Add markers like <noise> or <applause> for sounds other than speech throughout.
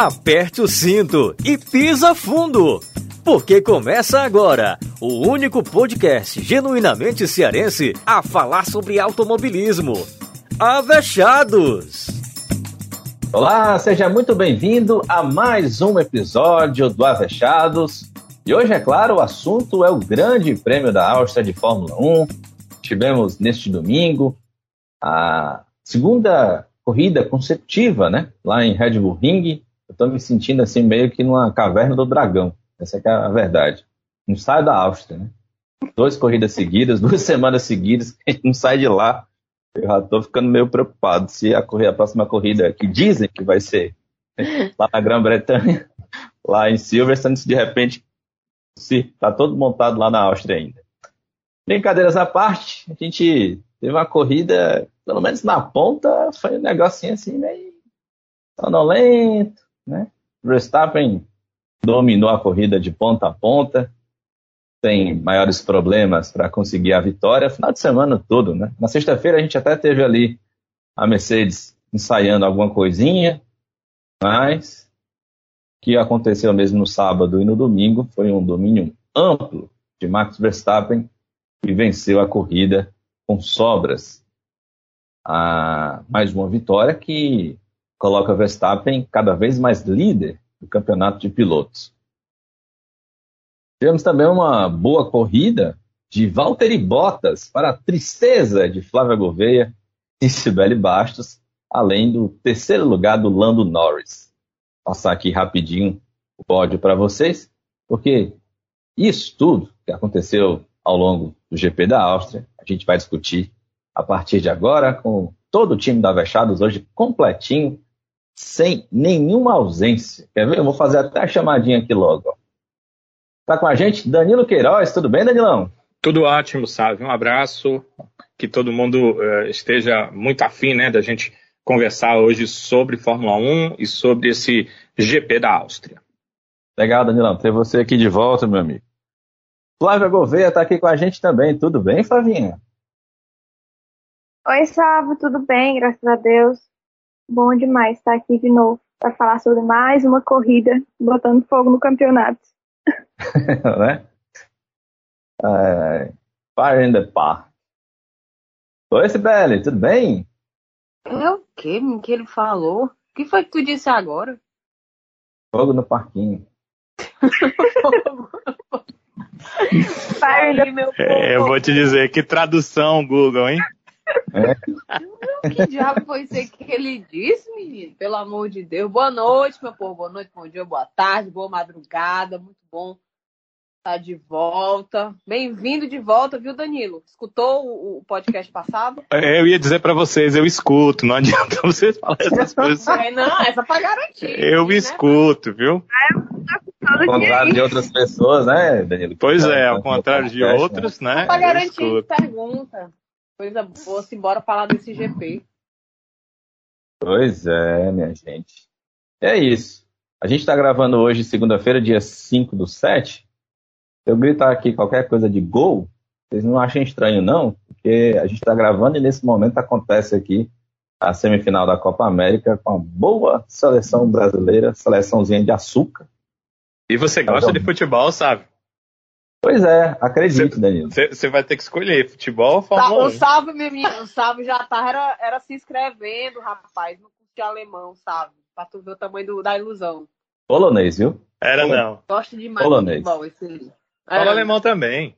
aperte o cinto e pisa fundo, porque começa agora o único podcast genuinamente cearense a falar sobre automobilismo. Avechados! Olá, seja muito bem-vindo a mais um episódio do Avechados. E hoje, é claro, o assunto é o Grande Prêmio da Áustria de Fórmula 1. Tivemos neste domingo a segunda corrida consecutiva, né? Lá em Red Bull Ring. Eu estou me sentindo assim meio que numa caverna do dragão. Essa é, a verdade. Não sai da Áustria, né? Duas corridas seguidas, <laughs> duas semanas seguidas, a gente não sai de lá. Eu já estou ficando meio preocupado se a, a próxima corrida, que dizem que vai ser <laughs> lá na Grã-Bretanha, lá em Silverstone, se de repente se tá todo montado lá na Áustria ainda. Brincadeiras à parte, a gente teve uma corrida pelo menos na ponta, foi um negocinho assim meio sonolento, né? Verstappen dominou a corrida de ponta a ponta, tem maiores problemas para conseguir a vitória, final de semana todo, né? Na sexta-feira a gente até teve ali a Mercedes ensaiando alguma coisinha, mas o que aconteceu mesmo no sábado e no domingo foi um domínio amplo de Max Verstappen que venceu a corrida com sobras a mais uma vitória que coloca Verstappen cada vez mais líder do campeonato de pilotos. Tivemos também uma boa corrida de Valtteri Bottas para a tristeza de Flávia Gouveia e Sibeli Bastos, além do terceiro lugar do Lando Norris. Vou passar aqui rapidinho o pódio para vocês, porque isso tudo que aconteceu ao longo do GP da Áustria, a gente vai discutir a partir de agora, com todo o time da Vechados hoje completinho, sem nenhuma ausência. Quer ver? Eu vou fazer até a chamadinha aqui logo. Está com a gente Danilo Queiroz, tudo bem, Danilão? Tudo ótimo, sabe? Um abraço, que todo mundo uh, esteja muito afim, né, da gente conversar hoje sobre Fórmula 1 e sobre esse GP da Áustria. Legal, Danilão, ter você aqui de volta, meu amigo. Flávia Gouveia está aqui com a gente também, tudo bem, Flavinha? Oi, Sávio, tudo bem? Graças a Deus. Bom demais estar aqui de novo para falar sobre mais uma corrida botando fogo no campeonato. <laughs> né? Uh, fire in the park. Oi, Sibeli, tudo bem? É o que que ele falou? O que foi que tu disse agora? Fogo no parquinho. <laughs> Fire meu é, eu vou te dizer, que tradução, Google, hein? É. Que diabo foi isso que ele disse, menino? Pelo amor de Deus. Boa noite, meu povo. Boa noite, bom dia, boa tarde, boa madrugada. Muito bom estar de volta. Bem-vindo de volta, viu, Danilo? Escutou o, podcast passado? É, eu ia dizer para vocês, eu escuto. Não adianta <laughs> vocês falarem essas coisas. É, não, essa pra garantir. Eu né? escuto, viu? Ao contrário de outras pessoas, né, Danilo? Pois é, ao contrário de outras, né? Pra garantir, pergunta. Coisa boa, embora falar desse GP. Pois é, minha gente. É isso. A gente está gravando hoje, segunda-feira, dia 5 do 7. Se eu gritar aqui qualquer coisa de gol, vocês não achem estranho, não, porque a gente está gravando e nesse momento acontece aqui a semifinal da Copa América com a boa seleção brasileira, seleçãozinha de açúcar. E você gosta de futebol, sabe? Pois é, acredito, cê, Danilo. Você vai ter que escolher futebol ou Fórmula 1. O Salvo, menino, o Salvo já tá, era, era se inscrevendo, rapaz, no curso de alemão, sabe? Pra tu ver o tamanho do, da ilusão. Polonês, viu? Era Polonês. não. Gosto demais Polonês. de futebol, esse aí. Fala alemão também.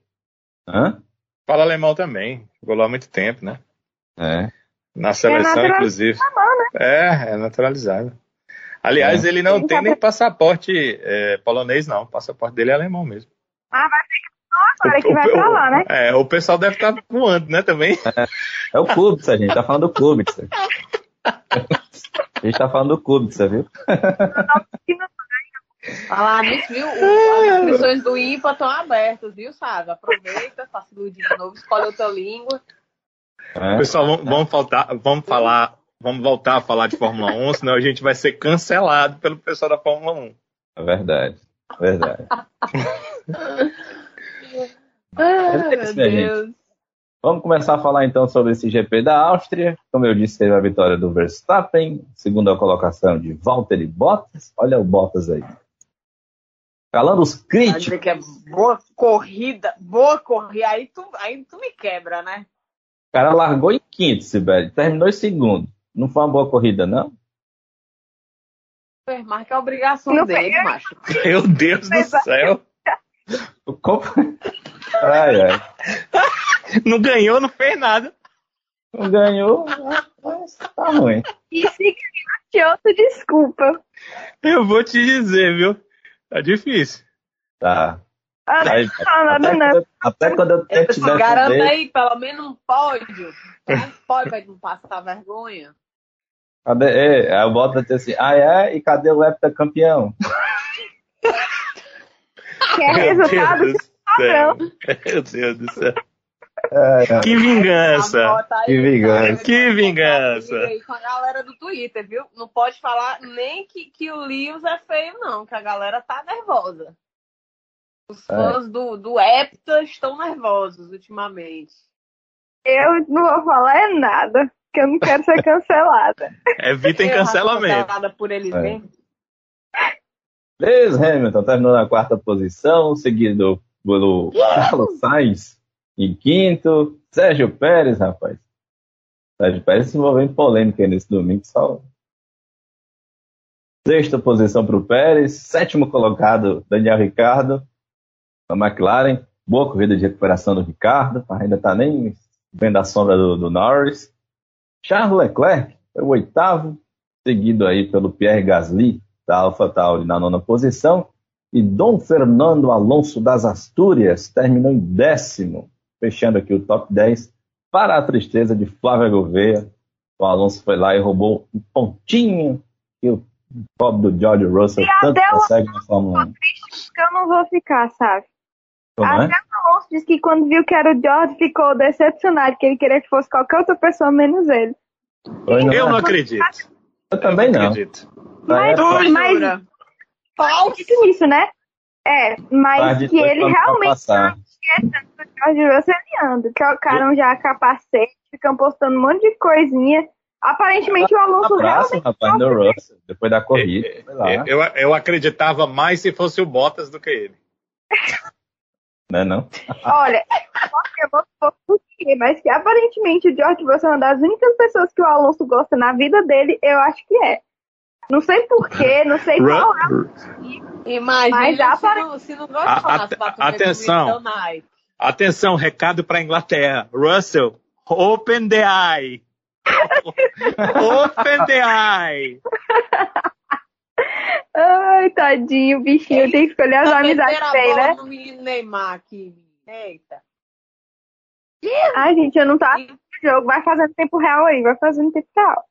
Hã? Fala alemão também. Jogou lá há muito tempo, né? É. Na seleção, é inclusive. Né? É, é naturalizado. Aliás, é. ele não tem nem passaporte é, polonês, não. O passaporte dele é alemão mesmo. Ah, vai ficar agora que vai pra lá, né? É, o pessoal deve estar tá voando, né, também. É, é o Kubica, a gente tá falando do Kubica. A gente tá falando do Kubica, viu? Falar nisso, viu? As inscrições do IMPA estão abertas, viu, sabe? Aproveita, faça iludir de novo, escolhe outra língua. É. Pessoal, vamos, vamos, faltar, vamos falar, vamos voltar a falar de Fórmula 1, senão a gente vai ser cancelado pelo pessoal da Fórmula 1. É verdade, verdade. Ah, meu Deus. Vamos começar a falar então sobre esse GP da Áustria. Como eu disse, teve a vitória do Verstappen, segunda colocação de Valtteri Bottas. Olha o Bottas aí. Calando os críticos. que é boa corrida, boa corrida. Aí tu, aí tu me quebra, né? O cara largou em quinto, Sibeli. Terminou em segundo. Não foi uma boa corrida, não? Marca a obrigação não dele, foi. macho. Meu Deus do céu. Como... Ai, ai. Não ganhou, não fez nada. Não ganhou, mas tá ruim. E se ganhou, outra desculpa. Eu vou te dizer, viu? Tá difícil. Tá. Ah, aí, não, até, não, quando, até quando eu tiver tiver Garanta aí, pelo menos um pódio. Um pódio pra não passar vergonha. Cadê? É, aí eu boto assim, ah é? E cadê o heptacampeão? <laughs> Que é resultado padrão. Meu Deus do céu. É, que vingança! Que vingança! Que vingança! Com a galera do Twitter, viu? Não pode falar nem que, que o Lewis é feio, não, que a galera tá nervosa. Os é. fãs é. do, do Hepta estão nervosos ultimamente. Eu não vou falar é nada, que eu não quero ser <laughs> cancelada. Evitem cancelamento. Cancelada por eles é. mesmos. Lewis Hamilton terminou na quarta posição, seguido pelo Carlos Sainz em quinto. Sérgio Pérez, rapaz. Sérgio Pérez se envolveu em polêmica nesse domingo, só. Sexta posição para o Pérez. Sétimo colocado, Daniel Ricardo, da McLaren. Boa corrida de recuperação do Ricardo, ainda está nem vendo a sombra do, do Norris. Charles Leclerc foi o oitavo, seguido aí pelo Pierre Gasly, da AlphaTauri, na nona posição. E Dom Fernando Alonso das Astúrias terminou em décimo, fechando aqui o top 10, para a tristeza de Flávia Gouveia. O Alonso foi lá e roubou um pontinho que o pobre do George Russell e tanto consegue na Fórmula 1. eu não vou ficar, sabe? Como até é? o Alonso disse que quando viu que era o George ficou decepcionado, que ele queria que fosse qualquer outra pessoa menos ele. eu não acredito. Eu também eu não. Acredito. Mas, mas, falso isso, né? É, mas que ele realmente não tanto George Russell anda. Trocaram já capacete, ficam postando um monte de coisinha. Aparentemente o Alonso Abraço, realmente. Rapaz, no Russell, depois da corrida. Eu, eu, eu acreditava mais se fosse o Bottas do que ele. <laughs> Não é não? Olha, <laughs> eu vou, vou por quê? Mas que aparentemente o George Russell é uma das únicas pessoas que o Alonso gosta na vida dele, eu acho que é. Não sei porquê, não sei qual é. Imagina se, não, se não gostasse Atenção. Atenção, recado para Inglaterra. Russell, open the eye. <laughs> open the eye. Ai, tadinho, bichinho tem que escolher as amizades que tem, né? No menino Neymar aqui. Eita. Ai, gente, eu não tô no jogo. Vai fazendo tempo real aí, vai fazendo tempo real.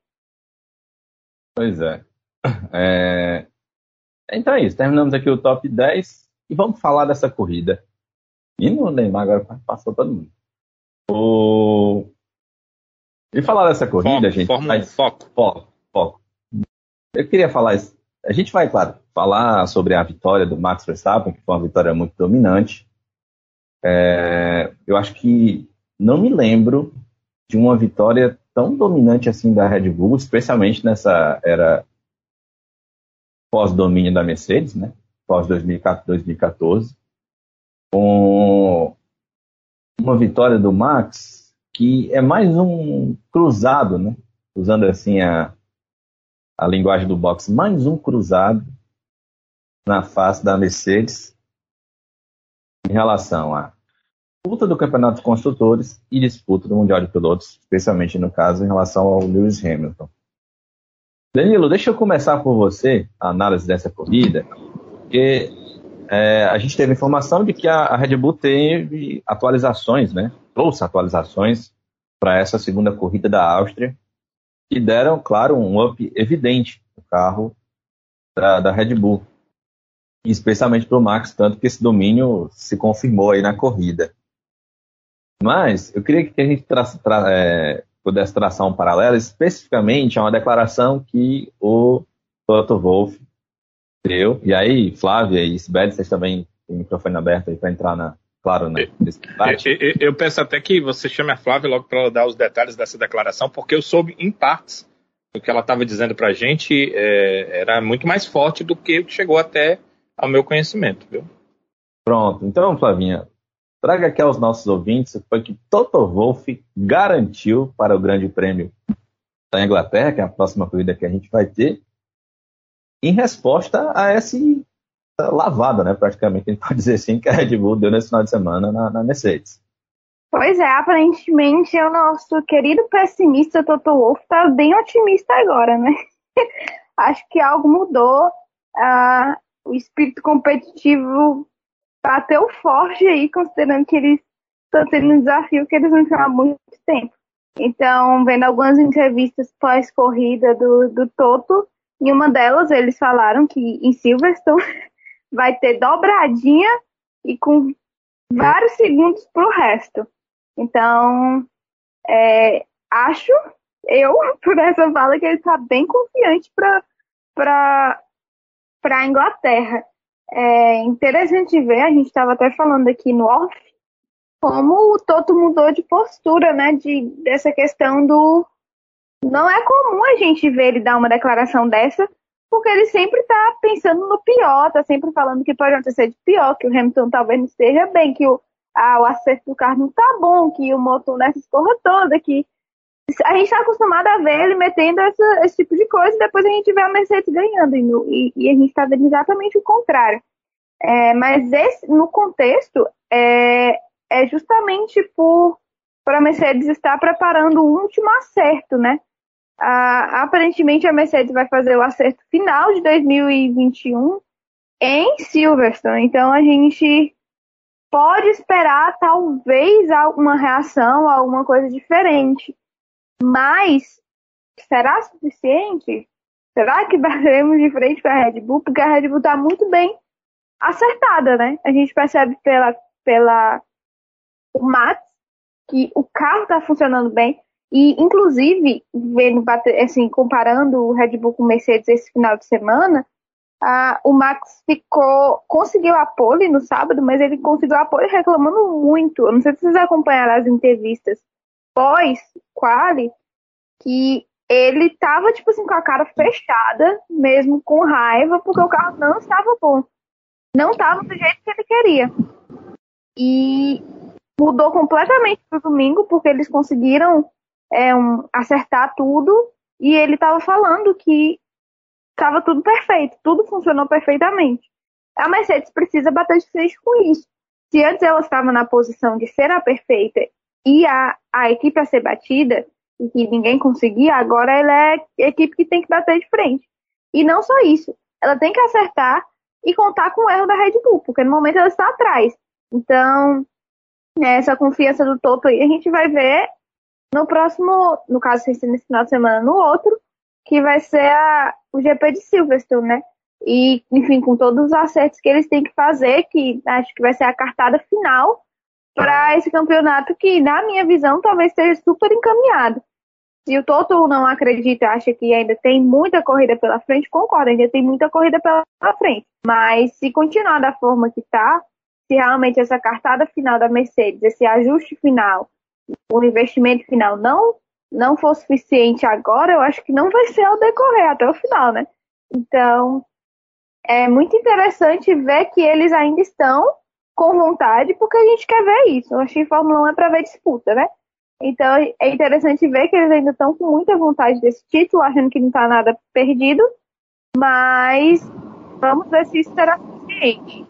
Pois é. <laughs> É... Então é isso, terminamos aqui o top 10 e vamos falar dessa corrida. E no Neymar agora passou todo mundo. O... E falar dessa corrida, foco, gente. Fórmula mas... foco. Foco, foco. Eu queria falar isso. A gente vai, claro, falar sobre a vitória do Max Verstappen, que foi uma vitória muito dominante. É... Eu acho que não me lembro de uma vitória tão dominante assim da Red Bull, especialmente nessa era pós-domínio da Mercedes, né? Pós-2014, com uma vitória do Max que é mais um cruzado, né? Usando assim a, a linguagem do boxe, mais um cruzado na face da Mercedes em relação à disputa do Campeonato de Construtores e disputa do Mundial de Pilotos, especialmente no caso em relação ao Lewis Hamilton. Danilo, deixa eu começar por você, a análise dessa corrida, porque é, a gente teve informação de que a, a, Red Bull teve atualizações, né? Trouxe atualizações para essa segunda corrida da Áustria, que deram, claro, um up evidente no carro da, da Red Bull, especialmente para o Max, tanto que esse domínio se confirmou aí na corrida. Mas eu queria que a gente tra, tra, é, pudesse traçar um paralelo, especificamente a uma declaração que o Toto Wolff deu. E aí, Flávia e Sibeli, vocês também têm o microfone aberto aí para entrar na, claro, né? Eu, eu, peço até que você chame a Flávia logo para ela dar os detalhes dessa declaração, porque eu soube em partes o que ela estava dizendo para a gente é, era muito mais forte do que o que chegou até ao meu conhecimento, viu? Pronto, então, Flavinha, traga aqui aos nossos ouvintes o que Toto Wolff garantiu para o Grande Prêmio da Inglaterra, que é a próxima corrida que a gente vai ter, em resposta a essa lavada, né, praticamente, a gente pode dizer assim, que a Red Bull deu nesse final de semana na, na Mercedes. Pois é, aparentemente o nosso querido pessimista Toto Wolff está bem otimista agora, né? <laughs> Acho que algo mudou. Uh, o espírito competitivo bateu forte aí, considerando que eles estão tendo um desafio que eles não tinham há muito tempo. Então, vendo algumas entrevistas pós-corrida do, do Toto, em uma delas eles falaram que em Silverstone <laughs> vai ter dobradinha e com vários segundos para o resto. Então, é, acho, eu, <laughs> por essa fala, que ele está bem confiante para a Inglaterra. É interessante ver, a gente estava até falando aqui no off, como o Toto mudou de postura, né? De, dessa questão do. Não é comum a gente ver ele dar uma declaração dessa, porque ele sempre está pensando no pior, está sempre falando que pode acontecer de pior, que o Hamilton talvez não esteja bem, que o, ah, o acerto do carro não tá bom, que o motor nessa escorra toda, que a gente está acostumado a ver ele metendo essa, esse tipo de coisa e depois a gente vê a Mercedes ganhando e, e, a gente está vendo exatamente o contrário. É, mas esse, no contexto é, é justamente por para a Mercedes estar preparando o último acerto, né? Aparentemente a Mercedes vai fazer o acerto final de 2021 em Silverstone. Então a gente pode esperar talvez alguma reação, alguma coisa diferente. Mas será suficiente? Será que bateremos de frente com a Red Bull? Porque a Red Bull está muito bem acertada, né? A gente percebe pela, pela o Max que o carro está funcionando bem. E, inclusive, vendo, assim, comparando o Red Bull com o Mercedes esse final de semana, ah, o Max ficou, conseguiu a pole no sábado, mas ele conseguiu a pole reclamando muito. Eu não sei se vocês acompanharam as entrevistas pós quali, que ele tava, tipo assim, com a cara fechada, mesmo com raiva, porque o carro não estava bom. Não estava do jeito que ele queria. E mudou completamente pro domingo, porque eles conseguiram é, um, acertar tudo. E ele estava falando que estava tudo perfeito, tudo funcionou perfeitamente. A Mercedes precisa bater de frente com isso. Se antes ela estava na posição de ser a perfeita e a, a equipe a ser batida, e que ninguém conseguia, agora ela é a equipe que tem que bater de frente. E não só isso, ela tem que acertar e contar com o erro da Red Bull, porque no momento ela está atrás. Então, né, essa confiança do Toto aí a gente vai ver no próximo, no caso, nesse final de semana, no outro, que vai ser a, o GP de Silverstone, né? E, enfim, com todos os acertos que eles têm que fazer, que acho que vai ser a cartada final para esse campeonato que, na minha visão, talvez esteja super encaminhado. Se o Toto não acredita, acha que ainda tem muita corrida pela frente, concordo, ainda tem muita corrida pela frente. Mas se continuar da forma que está, se realmente essa cartada final da Mercedes, esse ajuste final, o investimento final não não for suficiente agora, eu acho que não vai ser ao decorrer até o final, né? Então, é muito interessante ver que eles ainda estão com vontade, porque a gente quer ver isso. Eu acho que Fórmula 1 é para ver disputa, né? Então, é interessante ver que eles ainda estão com muita vontade desse título, achando que não está nada perdido, mas vamos ver se isso será suficiente.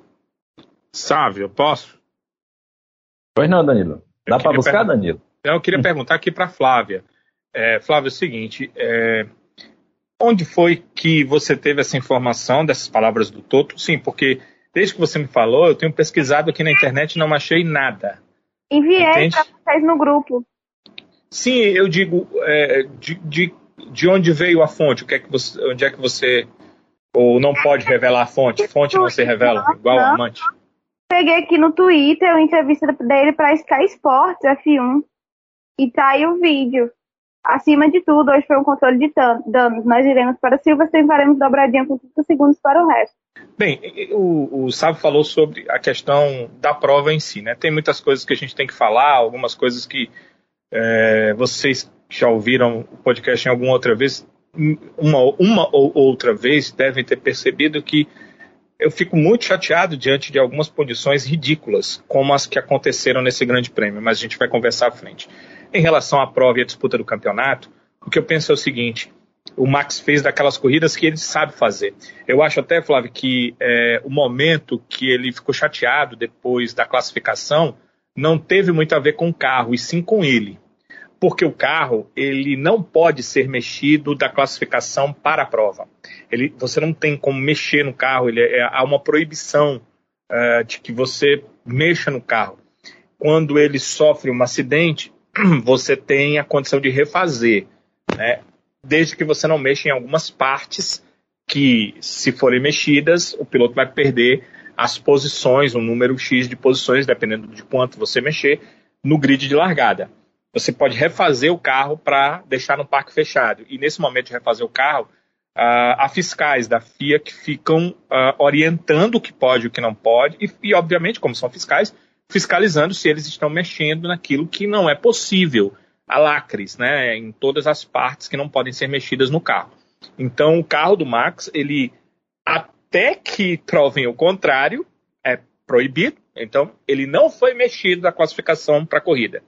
Sávio, posso? Pois não, Danilo. Dá para buscar, Danilo? Eu queria <laughs> perguntar aqui para Flávia. É, Flávio, é o seguinte, é, onde foi que você teve essa informação dessas palavras do Toto? Sim, porque desde que você me falou, eu tenho pesquisado aqui na internet e não achei nada. Enviei para vocês no grupo. Sim, eu digo é, de, de, de onde veio a fonte, o que é que você, onde é que você ou não pode revelar a fonte? Fonte não se revela, igual não. amante. Peguei aqui no Twitter uma entrevista dele para Sky Sports F1 e tá aí o vídeo. Acima de tudo, hoje foi um controle de danos. Nós iremos para Silverstone e faremos dobradinha com 30 segundos para o resto. Bem, o, o Sábio falou sobre a questão da prova em si, né? Tem muitas coisas que a gente tem que falar, algumas coisas que é, vocês já ouviram o podcast em alguma outra vez, uma, uma ou outra vez, devem ter percebido que eu fico muito chateado diante de algumas posições ridículas, como as que aconteceram nesse grande prêmio, mas a gente vai conversar à frente. Em relação à prova e à disputa do campeonato, o que eu penso é o seguinte: o Max fez daquelas corridas que ele sabe fazer. Eu acho até, Flávio, que é, o momento que ele ficou chateado depois da classificação não teve muito a ver com o carro, e sim com ele. Porque o carro ele não pode ser mexido da classificação para a prova. Ele, você não tem como mexer no carro, ele, é, há uma proibição é, de que você mexa no carro. Quando ele sofre um acidente, <clears throat> você tem a condição de refazer. Né? Desde que você não mexa em algumas partes que, se forem mexidas, o piloto vai perder as posições, um número X de posições, dependendo de quanto você mexer, no grid de largada. Você pode refazer o carro para deixar no parque fechado. E nesse momento de refazer o carro, uh, há fiscais da FIA que ficam uh, orientando o que pode e o que não pode, e, e, obviamente, como são fiscais, fiscalizando se eles estão mexendo naquilo que não é possível alacres, né, em todas as partes que não podem ser mexidas no carro. Então, o carro do Max, ele até que provem o contrário, é proibido. Então, ele não foi mexido da classificação para a corrida.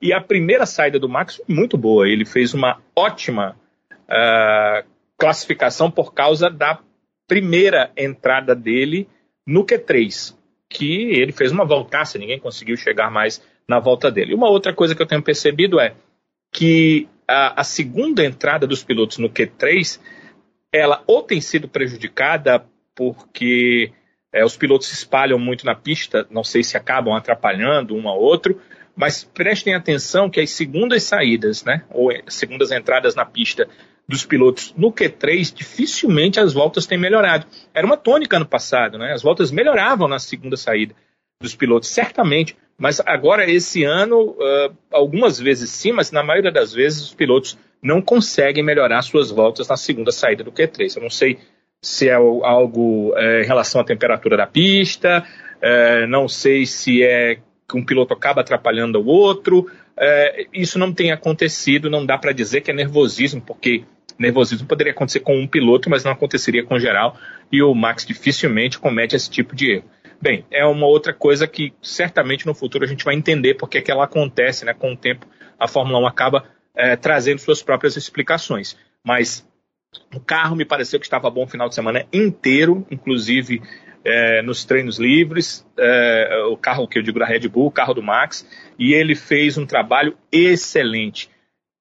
E a primeira saída do Max foi muito boa. Ele fez uma ótima uh, classificação por causa da primeira entrada dele no Q3, que ele fez uma voltaça, ninguém conseguiu chegar mais na volta dele. Uma outra coisa que eu tenho percebido é que a, a segunda entrada dos pilotos no Q3, ela ou tem sido prejudicada porque é, os pilotos se espalham muito na pista, não sei se acabam atrapalhando um ao outro, mas prestem atenção que as segundas saídas, né, ou segundas entradas na pista dos pilotos no Q3, dificilmente as voltas têm melhorado. Era uma tônica no passado, né? As voltas melhoravam na segunda saída dos pilotos, certamente. Mas agora, esse ano, uh, algumas vezes sim, mas na maioria das vezes os pilotos não conseguem melhorar suas voltas na segunda saída do Q3. Eu não sei se é algo é, em relação à temperatura da pista, é, não sei se é que um piloto acaba atrapalhando o outro. É, isso não tem acontecido, não dá para dizer que é nervosismo, porque nervosismo poderia acontecer com um piloto, mas não aconteceria com geral, e o Max dificilmente comete esse tipo de erro. Bem, é uma outra coisa que certamente no futuro a gente vai entender porque é que ela acontece, né? Com o tempo a Fórmula 1 acaba é, trazendo suas próprias explicações. Mas o carro me pareceu que estava bom o final de semana inteiro, inclusive é, nos treinos livres, é, o carro que eu digo da Red Bull, o carro do Max, e ele fez um trabalho excelente.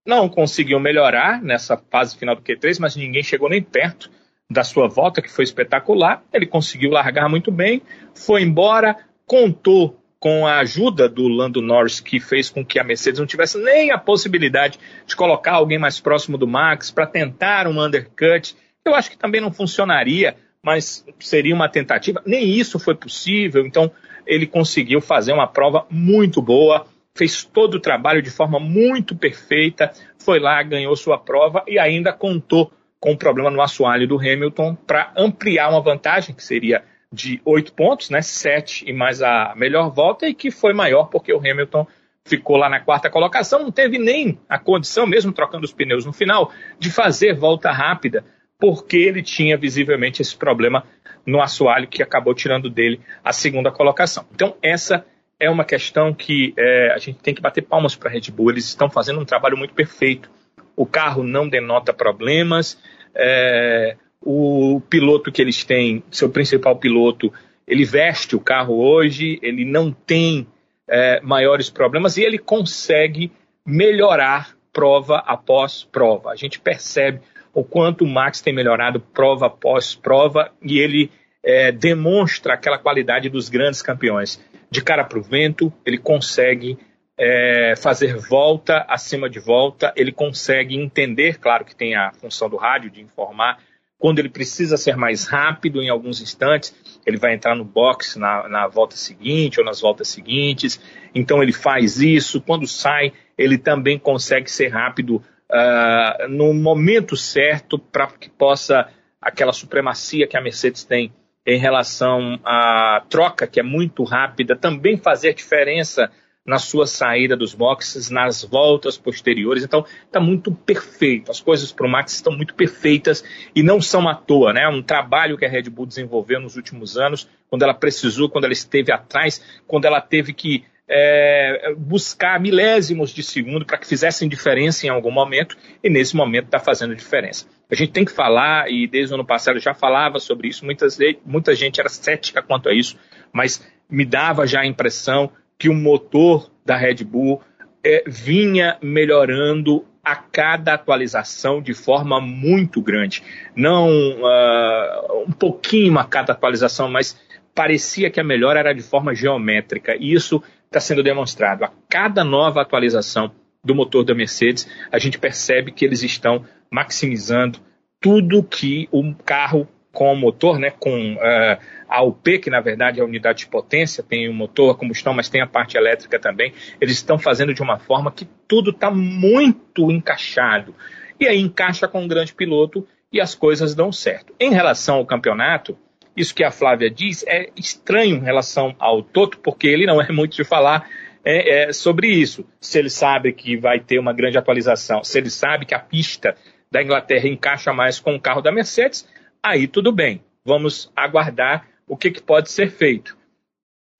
Não conseguiu melhorar nessa fase final do Q3, mas ninguém chegou nem perto da sua volta, que foi espetacular. Ele conseguiu largar muito bem, foi embora, contou com a ajuda do Lando Norris, que fez com que a Mercedes não tivesse nem a possibilidade de colocar alguém mais próximo do Max para tentar um undercut. Eu acho que também não funcionaria, mas seria uma tentativa. Nem isso foi possível, então ele conseguiu fazer uma prova muito boa, fez todo o trabalho de forma muito perfeita, foi lá, ganhou sua prova e ainda contou com um problema no assoalho do Hamilton para ampliar uma vantagem que seria de oito pontos, né, sete e mais a melhor volta e que foi maior porque o Hamilton ficou lá na quarta colocação, não teve nem a condição, mesmo trocando os pneus no final, de fazer volta rápida, porque ele tinha visivelmente esse problema no assoalho que acabou tirando dele a segunda colocação. Então, essa é uma questão que é, a gente tem que bater palmas para a Red Bull, eles estão fazendo um trabalho muito perfeito. O carro não denota problemas, é, o piloto que eles têm, seu principal piloto, ele veste o carro hoje, ele não tem é, maiores problemas e ele consegue melhorar prova após prova. A gente percebe o quanto o Max tem melhorado prova após prova e ele é, demonstra aquela qualidade dos grandes campeões. De cara para o vento, ele consegue é, fazer volta acima de volta, ele consegue entender, claro que tem a função do rádio de informar, quando ele precisa ser mais rápido em alguns instantes, ele vai entrar no box na, na volta seguinte ou nas voltas seguintes, então ele faz isso, quando sai, ele também consegue ser rápido uh, no momento certo para que possa aquela supremacia que a Mercedes tem em relação à troca, que é muito rápida, também fazer diferença na sua saída dos boxes, nas voltas posteriores. Então, está muito perfeito. As coisas para o Max estão muito perfeitas e não são à toa, né? Um trabalho que a Red Bull desenvolveu nos últimos anos, quando ela precisou, quando ela esteve atrás, quando ela teve que é, buscar milésimos de segundo para que fizessem diferença em algum momento, e nesse momento está fazendo diferença. A gente tem que falar, e desde o ano passado já falava sobre isso, muitas, muita gente era cética quanto a isso, mas me dava já a impressão que o motor da Red Bull é, vinha melhorando a cada atualização de forma muito grande. Não uh, um pouquinho a cada atualização, mas parecia que a melhora era de forma geométrica. E isso está sendo demonstrado. A cada nova atualização do motor da Mercedes, a gente percebe que eles estão maximizando tudo que o carro com o motor, né, com uh, a UP, que na verdade é a unidade de potência, tem o motor a combustão, mas tem a parte elétrica também, eles estão fazendo de uma forma que tudo está muito encaixado. E aí encaixa com um grande piloto e as coisas dão certo. Em relação ao campeonato, isso que a Flávia diz é estranho em relação ao Toto, porque ele não é muito de falar é, é, sobre isso. Se ele sabe que vai ter uma grande atualização, se ele sabe que a pista da Inglaterra encaixa mais com o carro da Mercedes, aí tudo bem. Vamos aguardar o que, que pode ser feito.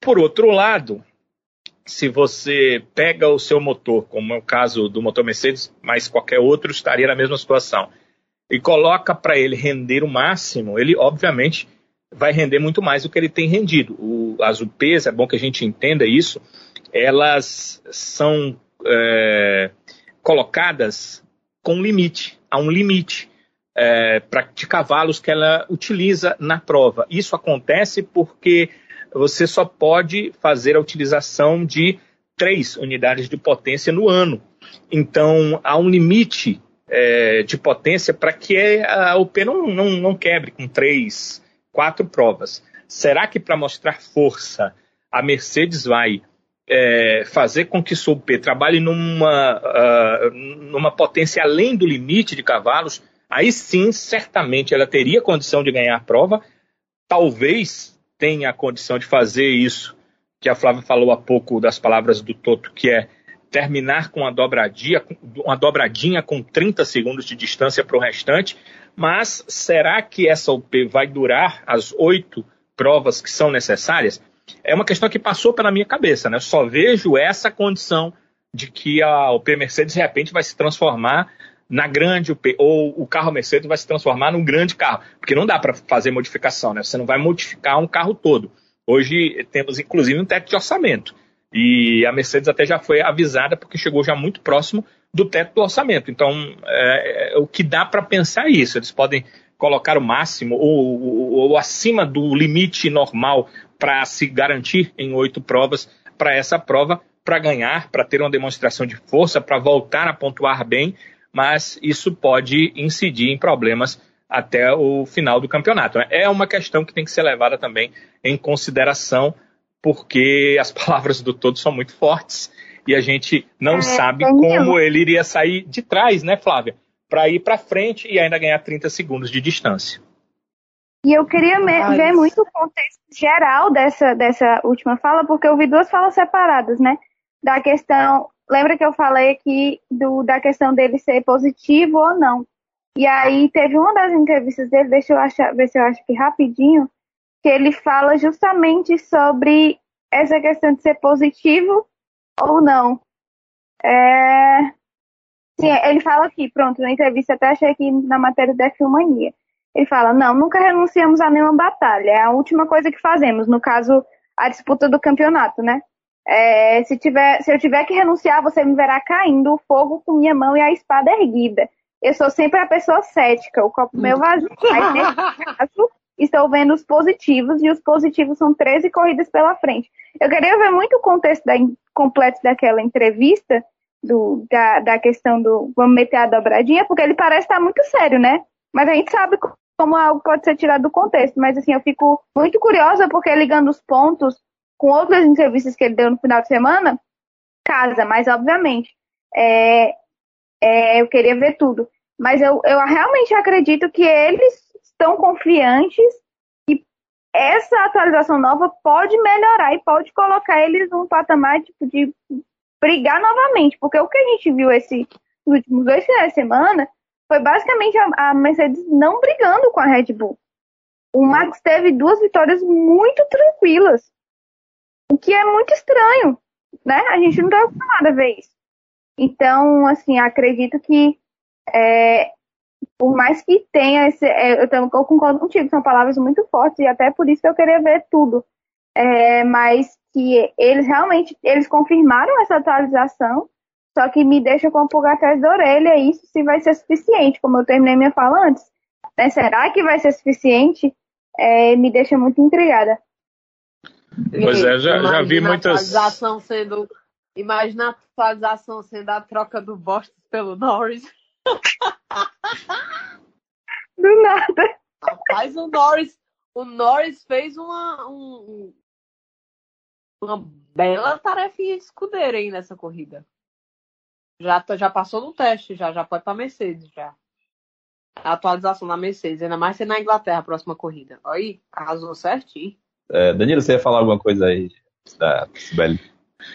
Por outro lado, se você pega o seu motor, como é o caso do motor Mercedes, mas qualquer outro estaria na mesma situação, e coloca para ele render o máximo, ele obviamente vai render muito mais do que ele tem rendido. O, as UPs, é bom que a gente entenda isso, elas são é, colocadas com limite, há um limite é, pra, de cavalos que ela utiliza na prova. Isso acontece porque você só pode fazer a utilização de três unidades de potência no ano. Então, há um limite é, de potência para que a UP não, não, não quebre com três, quatro provas. Será que para mostrar força a Mercedes vai é, fazer com que sua UP trabalhe numa, uh, numa potência além do limite de cavalos? Aí sim, certamente ela teria condição de ganhar a prova, talvez tenha a condição de fazer isso, que a Flávia falou há pouco das palavras do Toto, que é terminar com uma dobradinha, uma dobradinha com 30 segundos de distância para o restante, mas será que essa UP vai durar as oito provas que são necessárias? É uma questão que passou pela minha cabeça, né? Eu só vejo essa condição de que a UP Mercedes de repente vai se transformar na grande ou o carro Mercedes vai se transformar num grande carro, porque não dá para fazer modificação, né? Você não vai modificar um carro todo. Hoje temos inclusive um teto de orçamento. E a Mercedes até já foi avisada porque chegou já muito próximo do teto do orçamento. Então, é, é, o que dá para pensar é isso. Eles podem colocar o máximo ou, ou, ou acima do limite normal para se garantir em oito provas para essa prova, para ganhar, para ter uma demonstração de força, para voltar a pontuar bem mas isso pode incidir em problemas até o final do campeonato. É uma questão que tem que ser levada também em consideração, porque as <laughs> palavras do todo são muito fortes e a gente não é, sabe como ele iria sair de trás, né, Flávia? Para ir para frente e ainda ganhar 30 segundos de distância. E eu queria ver muito o contexto geral dessa, dessa última fala, porque eu vi duas falas separadas, né? Da questão Lembra que eu falei aqui do, da questão dele ser positivo ou não? E aí teve uma das entrevistas dele, deixa eu achar, ver se eu acho aqui rapidinho, que ele fala justamente sobre essa questão de ser positivo ou não. É... Sim, ele fala aqui, pronto, na entrevista, até achei aqui na matéria da Filmania. Ele fala, não, nunca renunciamos a nenhuma batalha, é a última coisa que fazemos, no caso, a disputa do campeonato, né? É, se, tiver, se eu tiver que renunciar, você me verá caindo o fogo com minha mão e a espada erguida. Eu sou sempre a pessoa cética, o copo meu vazio. <laughs> Mas nesse caso, estou vendo os positivos, e os positivos são 13 corridas pela frente. Eu queria ver muito o contexto da, completo daquela entrevista, do, da, da questão do vamos meter a dobradinha, porque ele parece estar muito sério, né? Mas a gente sabe como algo pode ser tirado do contexto. Mas assim, eu fico muito curiosa porque ligando os pontos com outras entrevistas que ele deu no final de semana, casa, mas obviamente é, é, eu queria ver tudo. Mas eu, eu realmente acredito que eles estão confiantes e essa atualização nova pode melhorar e pode colocar eles num patamar tipo, de brigar novamente, porque o que a gente viu esses últimos dois finais de semana foi basicamente a, a Mercedes não brigando com a Red Bull. O Max teve duas vitórias muito tranquilas, o que é muito estranho, né? A gente não está acostumado a ver isso. Então, assim, acredito que é, por mais que tenha esse. É, eu, eu, concordo contigo, são palavras muito fortes, e até por isso que eu queria ver tudo. É, mas que eles realmente eles confirmaram essa atualização, só que me deixa com um pulgar atrás da orelha isso se vai ser suficiente, como eu terminei minha fala antes. Né? Será que vai ser suficiente? É, me deixa muito intrigada. Pois é, já, já vi muitas. Sendo, imagina a atualização sendo a troca do Boston pelo Norris. <laughs> Do nada. Rapaz, o Norris, o Norris fez uma, um, uma bela tarefinha de escudeiro aí nessa corrida. Já, tá, já passou no teste, já, já pode para Mercedes já. A atualização da Mercedes, ainda mais ser na Inglaterra a próxima corrida. Aí, arrasou certinho. É, Danilo, você ia falar alguma coisa aí da Sibeli?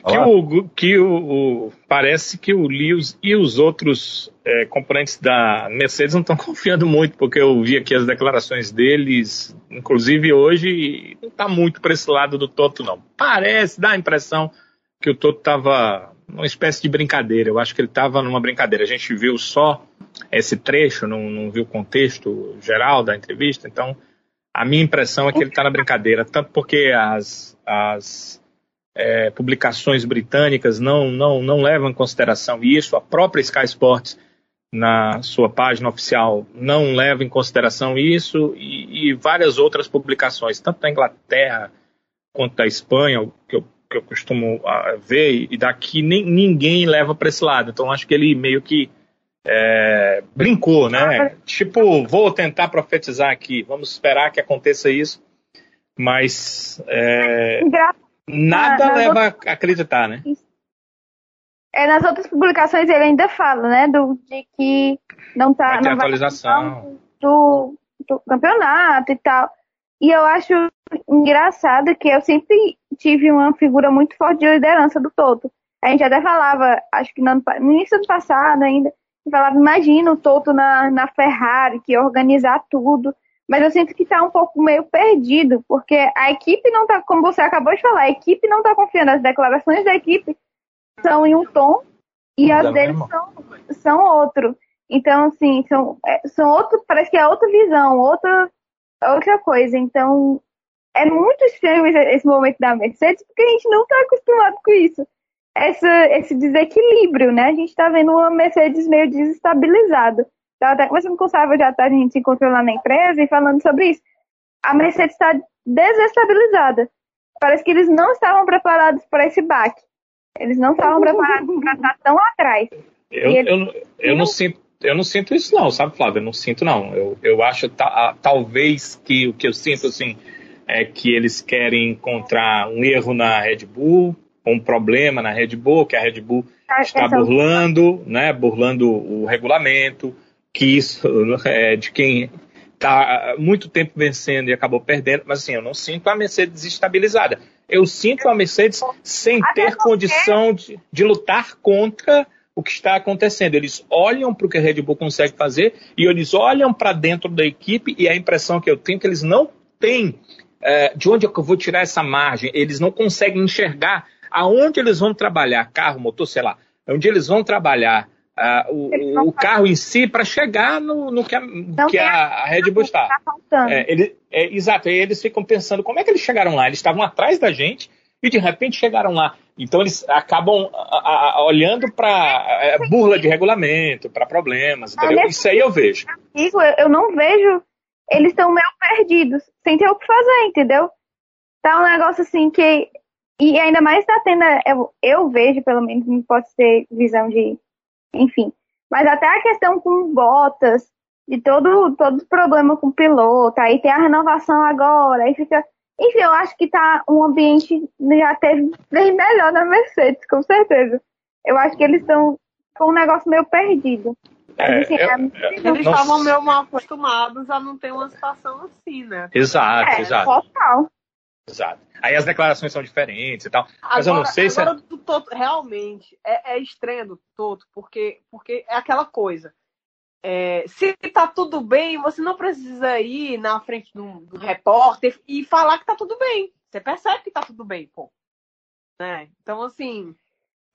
Que, o, que o, o, parece que o Lewis e os outros é, componentes da Mercedes não estão <laughs> confiando muito, porque eu vi aqui as declarações deles, inclusive hoje, não está muito para esse lado do Toto, não. Parece, dá a impressão que o Toto estava numa espécie de brincadeira. Eu acho que ele estava numa brincadeira. A gente viu só esse trecho, não, não viu o contexto geral da entrevista, então a minha impressão é que ele está na brincadeira, tanto porque as, as é, publicações britânicas não, não, não levam em consideração isso, a própria Sky Sports, na sua página oficial, não leva em consideração isso, e, e várias outras publicações, tanto da Inglaterra quanto da Espanha, que eu, que eu costumo uh, ver, e daqui nem, ninguém leva para esse lado. Então acho que ele meio que é, brincou, né? Tipo, vou tentar profetizar aqui, vamos esperar que aconteça isso, mas é, Nada na, leva outras... a acreditar, né? É, nas outras publicações ele ainda fala, né, do, de que não tá... Vai ter não atualização. Do, do campeonato e tal. E eu acho engraçado que eu sempre tive uma figura muito forte de liderança do Toto. A gente até falava, acho que no, no início do passado ainda, falava, imagina o Toto na, na Ferrari, que ia organizar tudo mas eu sinto que está um pouco meio perdido, porque a equipe não está, como você acabou de falar, a equipe não está confiando. As declarações da equipe são em um tom e as deles são, são outro. Então, assim, são, é, são outro, parece que é outra visão, outra, outra coisa. Então, é muito estranho esse momento da Mercedes, porque a gente não está acostumado com isso. Essa, esse desequilíbrio, né? A gente está vendo uma Mercedes meio desestabilizada. Estava até conversando com o Sávio de tarde, a gente encontrou lá na empresa e falando sobre isso. A Mercedes está desestabilizada. Parece que eles não estavam preparados para esse baque. Eles não estavam preparados para estar tão atrás. Eu, eles... eu, eu, não sinto, eu não sinto isso não, sabe, Flávio? Eu não sinto não. Eu, eu acho ta, talvez que o que eu sinto assim é que eles querem encontrar um erro na Red Bull, um problema na Red Bull, que a Red Bull tá, está burlando, né, burlando o regulamento, que isso é de quem está muito tempo vencendo e acabou perdendo, mas assim, eu não sinto a Mercedes estabilizada. Eu sinto a Mercedes sem ter condição de, de lutar contra o que está acontecendo. Eles olham para o que a Red Bull consegue fazer e eles olham para dentro da equipe e a impressão que eu tenho é que eles não têm é, de onde é que eu vou tirar essa margem. Eles não conseguem enxergar aonde eles vão trabalhar, carro, motor, sei lá, onde eles vão trabalhar uh, o, o carro em si para chegar no, no que, a, que a, a, Red Bull está. Tá é, ele, é, exato, eles ficam pensando como é que eles chegaram lá. Eles estavam atrás da gente e de repente chegaram lá. Então eles acabam a, a, olhando para é, burla de regulamento, para problemas, entendeu? Isso aí eu vejo. Eu, eu não vejo. Eles estão meio perdidos, sem ter o que fazer, entendeu? Tá um negócio assim que. E ainda mais tá tendo. Eu, eu vejo, pelo menos, não pode ser visão de enfim. Mas até a questão com botas, de todo, todo problema com o piloto, aí tem a renovação agora, aí fica. Enfim, eu acho que tá um ambiente já teve bem melhor na Mercedes, com certeza. Eu acho que eles estão com um negócio meio perdido. É, assim, é, é, eles estavam meio mal acostumados a não ter uma situação assim, né? Exato, é, exato. Total. Exato. Aí as declarações são diferentes e tal. Agora, mas eu não sei se. Agora, do Toto, realmente, é, é estranho do Toto, porque, porque é aquela coisa. É, se tá tudo bem, você não precisa ir na frente do, do repórter e falar que tá tudo bem. Você percebe que tá tudo bem, pô. Né? Então, assim.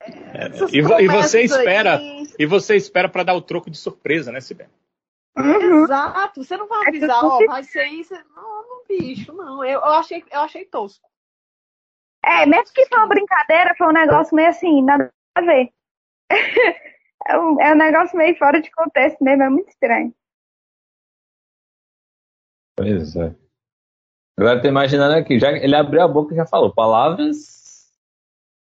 É, e, e, você espera aí... e você espera para dar o troco de surpresa, né, Sibeli? Uhum. Exato. Você não vai é avisar, ó, vai ser isso. Não, não, bicho, não. Eu, eu, achei, eu achei tosco. É, mesmo que foi uma brincadeira, foi um negócio meio assim, nada a ver. <laughs> é, um, é um negócio meio fora de contexto mesmo, é muito estranho. Pois é. Agora tô imaginando aqui, já, ele abriu a boca e já falou, palavras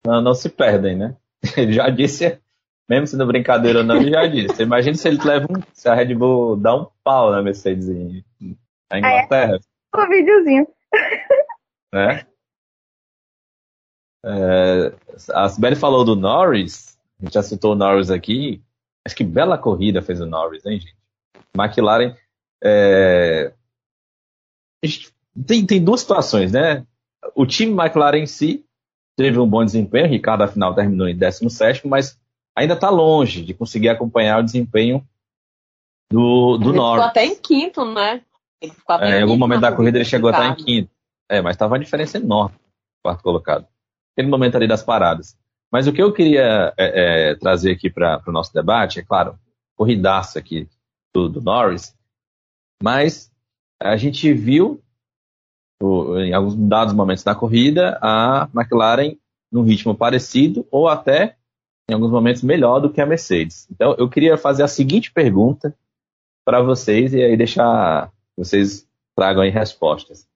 não, não se perdem, né? <laughs> Ele já disse, mesmo sendo brincadeira ou não, ele já disse. Imagina se ele leva um, se a Red Bull dá um pau na Mercedes em, na Inglaterra. É, um videozinho. Né? É, a Sibeli falou do Norris, a gente já citou o Norris aqui. Acho que bela corrida fez o Norris, hein, gente? McLaren. É, tem, tem duas situações, né? O time McLaren em si teve um bom desempenho, Ricardo afinal terminou em 17, mas ainda está longe de conseguir acompanhar o desempenho do, do ele Norris. Ficou até em quinto, né? É, em algum momento da corrida ele chegou até em quinto. É, mas estava uma diferença enorme, quarto colocado. Aquele momento ali das paradas. Mas o que eu queria é, é, trazer aqui para o nosso debate, é claro, corridaça aqui do, do Norris, mas a gente viu em alguns dados momentos da corrida a McLaren num ritmo parecido ou até em alguns momentos melhor do que a Mercedes. Então eu queria fazer a seguinte pergunta para vocês e aí deixar vocês tragam aí respostas.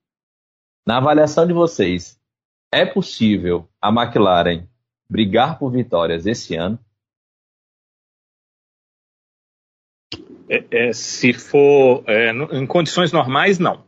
Na avaliação de vocês, é possível a McLaren brigar por vitórias esse ano? É, é, se for é, em condições normais, não.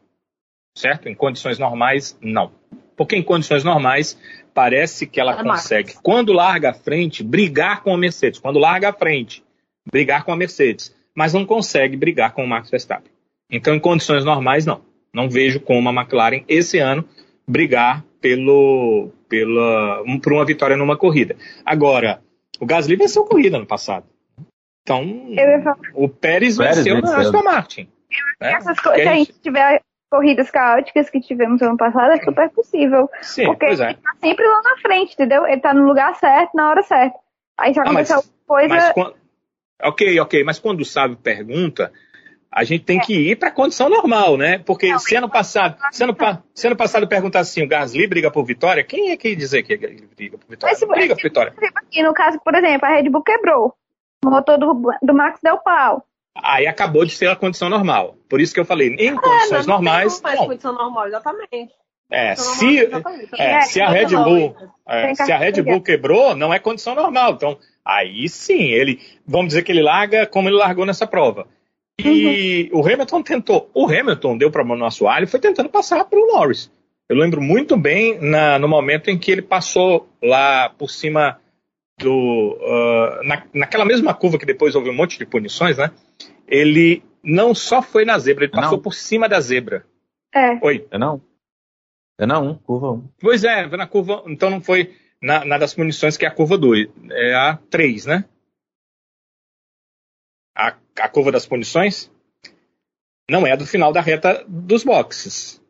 Certo? Em condições normais, não. Porque em condições normais, parece que ela consegue, quando larga a frente, brigar com a Mercedes. Quando larga a frente, brigar com a Mercedes. Mas não consegue brigar com o Max Verstappen. Então, em condições normais, não. Não vejo como a McLaren, esse ano, brigar pelo, pela, um, por uma vitória numa corrida. Agora, o Gasly venceu a corrida no passado. Então, o Pérez, Pérez venceu, venceu na Aston Martin. Né? Essas se a gente tiver corridas caóticas que tivemos ano passado, é super possível. Sim, porque ele é. tá sempre lá na frente, entendeu? Ele tá no lugar certo, na hora certa. Aí se acontecer ah, alguma coisa. Mas, quando, ok, ok, mas quando o sábio pergunta, a gente tem é. que ir para a condição normal, né? Porque não, se ano passado, se ano, se ano passado perguntar assim, o Gasly briga por vitória, quem é que ia dizer que ele briga por vitória? Esse, briga por vitória. Aqui, no caso, por exemplo, a Red Bull quebrou. O motor do, do Max deu pau. Aí acabou de ser a condição normal. Por isso que eu falei, em é, condições não normais. Não, não. condição normal, exatamente. É, se, é, se a Red Bull, é, se a Red Bull quebrou, não é condição normal. Então, aí sim, ele, vamos dizer que ele larga como ele largou nessa prova. E uhum. o Hamilton tentou. O Hamilton deu problema no assoalho e foi tentando passar pelo Norris. Eu lembro muito bem na, no momento em que ele passou lá por cima do. Uh, na, naquela mesma curva que depois houve um monte de punições, né? Ele não só foi na zebra, ele é passou não. por cima da zebra. É. Oi. É não. É na 1, curva 1. Pois é, na curva. Então não foi na, na das punições que é a curva 2. É a 3, né? a, a curva das punições não é a do final da reta dos boxes.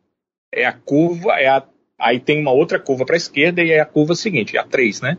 É a curva, é a, aí tem uma outra curva para a esquerda e é a curva seguinte, é a 3, né?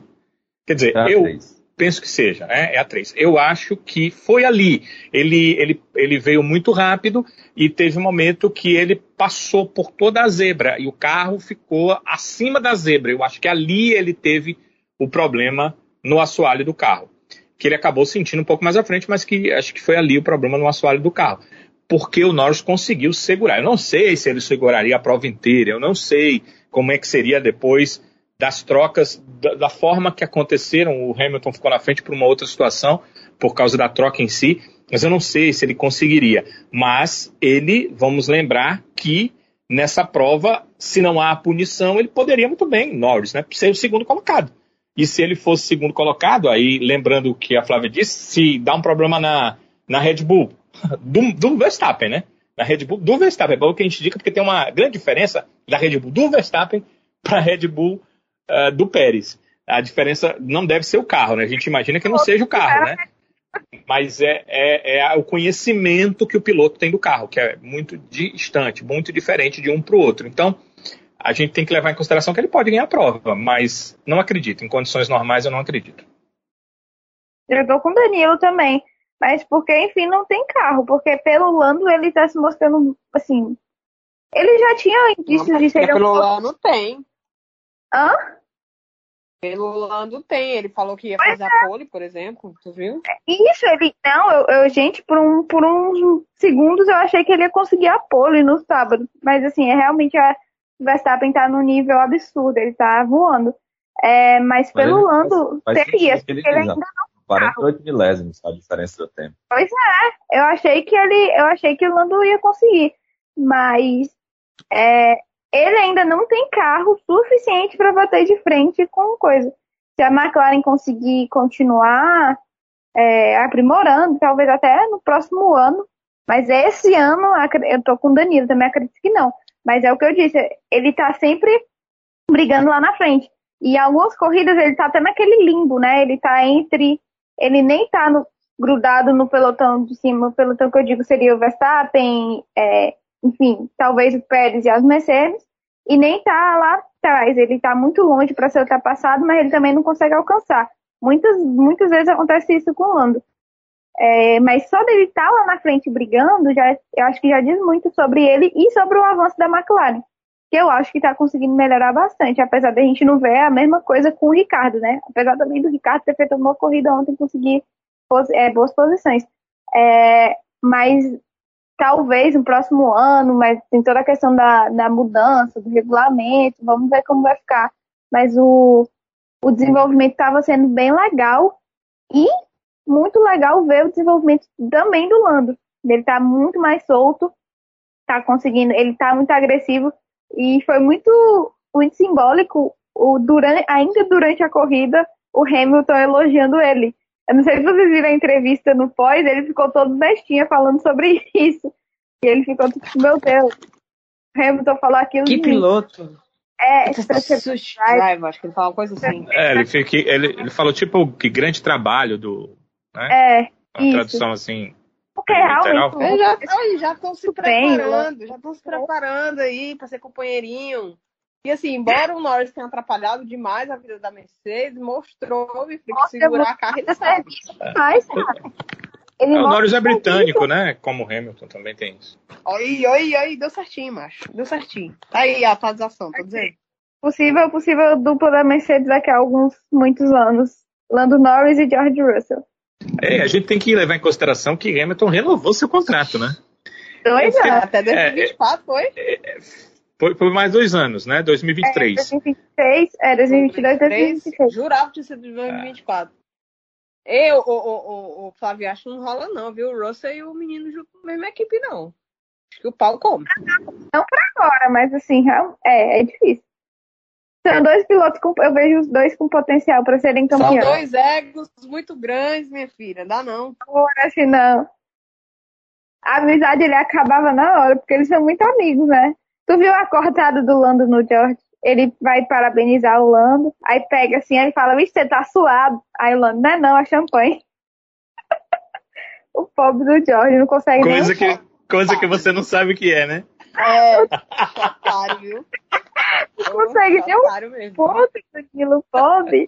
Quer dizer, é eu 3. penso que seja, né? É a 3. Eu acho que foi ali. Ele, ele, ele veio muito rápido e teve um momento que ele passou por toda a zebra e o carro ficou acima da zebra. Eu acho que ali ele teve o problema no assoalho do carro que ele acabou sentindo um pouco mais à frente, mas que acho que foi ali o problema no assoalho do carro. Porque o Norris conseguiu segurar. Eu não sei se ele seguraria a prova inteira, eu não sei como é que seria depois das trocas, da, da forma que aconteceram. O Hamilton ficou na frente por uma outra situação, por causa da troca em si, mas eu não sei se ele conseguiria. Mas ele, vamos lembrar que nessa prova, se não há punição, ele poderia muito bem, Norris, né, ser o segundo colocado. E se ele fosse segundo colocado, aí lembrando o que a Flávia disse, se dá um problema na, na Red Bull <laughs> do, do Verstappen, né? Na Red Bull do Verstappen. É bom que a gente diga porque tem uma grande diferença da Red Bull do Verstappen para a Red Bull uh, do Pérez. A diferença não deve ser o carro, né? A gente imagina que não seja o carro, né? Mas é, é, é o conhecimento que o piloto tem do carro, que é muito distante, muito diferente de um para o outro. Então, a gente tem que levar em consideração que ele pode ganhar a prova, mas não acredito. Em condições normais, eu não acredito. Eu estou com o Danilo também. Mas porque, enfim, não tem carro. Porque pelo Lando ele tá se mostrando, assim. Ele já tinha indícios de ser. Pelo um... Lando tem. Hã? Pelo Lando tem. Ele falou que ia fazer é. a pole, por exemplo. Tu viu? Isso, ele. Não, eu, eu, gente, por, um, por uns segundos eu achei que ele ia conseguir a pole no sábado. Mas, assim, é realmente a Verstappen tá num nível absurdo. Ele tá voando. É, mas, mas pelo Lando, teria. Porque ele ainda não 48 milésimos a diferença do tempo. Pois é, eu achei que ele, eu achei que o Lando ia conseguir, mas é, ele ainda não tem carro suficiente para bater de frente com coisa. Se a McLaren conseguir continuar é, aprimorando, talvez até no próximo ano, mas esse ano eu tô com o Danilo, também acredito que não. Mas é o que eu disse, ele tá sempre brigando lá na frente. E algumas corridas ele tá até naquele limbo, né? Ele tá entre ele nem está grudado no pelotão de cima, o pelotão que eu digo seria o Verstappen, é, enfim, talvez o Pérez e as Mercedes, e nem está lá atrás. Ele está muito longe para ser ultrapassado, mas ele também não consegue alcançar. Muitas, muitas vezes acontece isso com o Lando. É, mas só dele estar tá lá na frente brigando, já, eu acho que já diz muito sobre ele e sobre o avanço da McLaren que eu acho que está conseguindo melhorar bastante, apesar da gente não ver a mesma coisa com o Ricardo, né? Apesar também do Ricardo ter feito uma corrida ontem e conseguir é, boas posições. É, mas talvez no próximo ano, mas tem toda a questão da, da mudança, do regulamento, vamos ver como vai ficar. Mas o, o desenvolvimento estava sendo bem legal e muito legal ver o desenvolvimento também do Lando. Ele está muito mais solto, está conseguindo, ele está muito agressivo e foi muito, muito simbólico, o, durante, ainda durante a corrida, o Hamilton elogiando ele. Eu não sei se vocês viram a entrevista no pós, ele ficou todo bestinha falando sobre isso. E ele ficou tipo, meu Deus, o Hamilton falou aquilo. Que piloto! É, drive, acho que ele falou uma coisa assim. É, ele, fica, ele, ele falou tipo que grande trabalho do. Né? É. Uma isso. tradução assim. Porque realmente. Eles já, já estão se preparando, já estão se preparando aí para ser companheirinho. E assim, embora o Norris tenha atrapalhado demais a vida da Mercedes, mostrou e que segurar a. Mas, ele é, o Norris é britânico, né? Como o Hamilton também tem isso. Oi, oi, oi, deu certinho, macho. Deu certinho. Tá aí a atualização, tô dizendo. Possível, possível dupla da Mercedes daqui a alguns, muitos anos. Lando Norris e George Russell. É, a gente tem que levar em consideração que Hamilton renovou seu contrato, né? Dois anos, até 2024 é, foi? É, foi? Foi mais dois anos, né? 2023. É, 2023, é, 2022, 2023. Jurava que tinha sido 2024. É. Eu, o, o, o, o Flávio, acho que não rola não, viu? O Russell e o menino junto na mesma equipe, não. Acho que o pau come. Não pra agora, mas assim, é, é difícil. São dois pilotos com. Eu vejo os dois com potencial para serem campeões. São dois egos muito grandes, minha filha. Dá não. Não, assim, não. A amizade ele acabava na hora, porque eles são muito amigos, né? Tu viu a cortada do Lando no George? Ele vai parabenizar o Lando, aí pega assim, ele fala, vixe, você tá suado. Aí o Lando, não é não, é champanhe. <laughs> o pobre do George não consegue coisa nem... Que, coisa que você não sabe o que é, né? É, <laughs> otário, viu? Não consegue nem um ponto daquilo, pobre.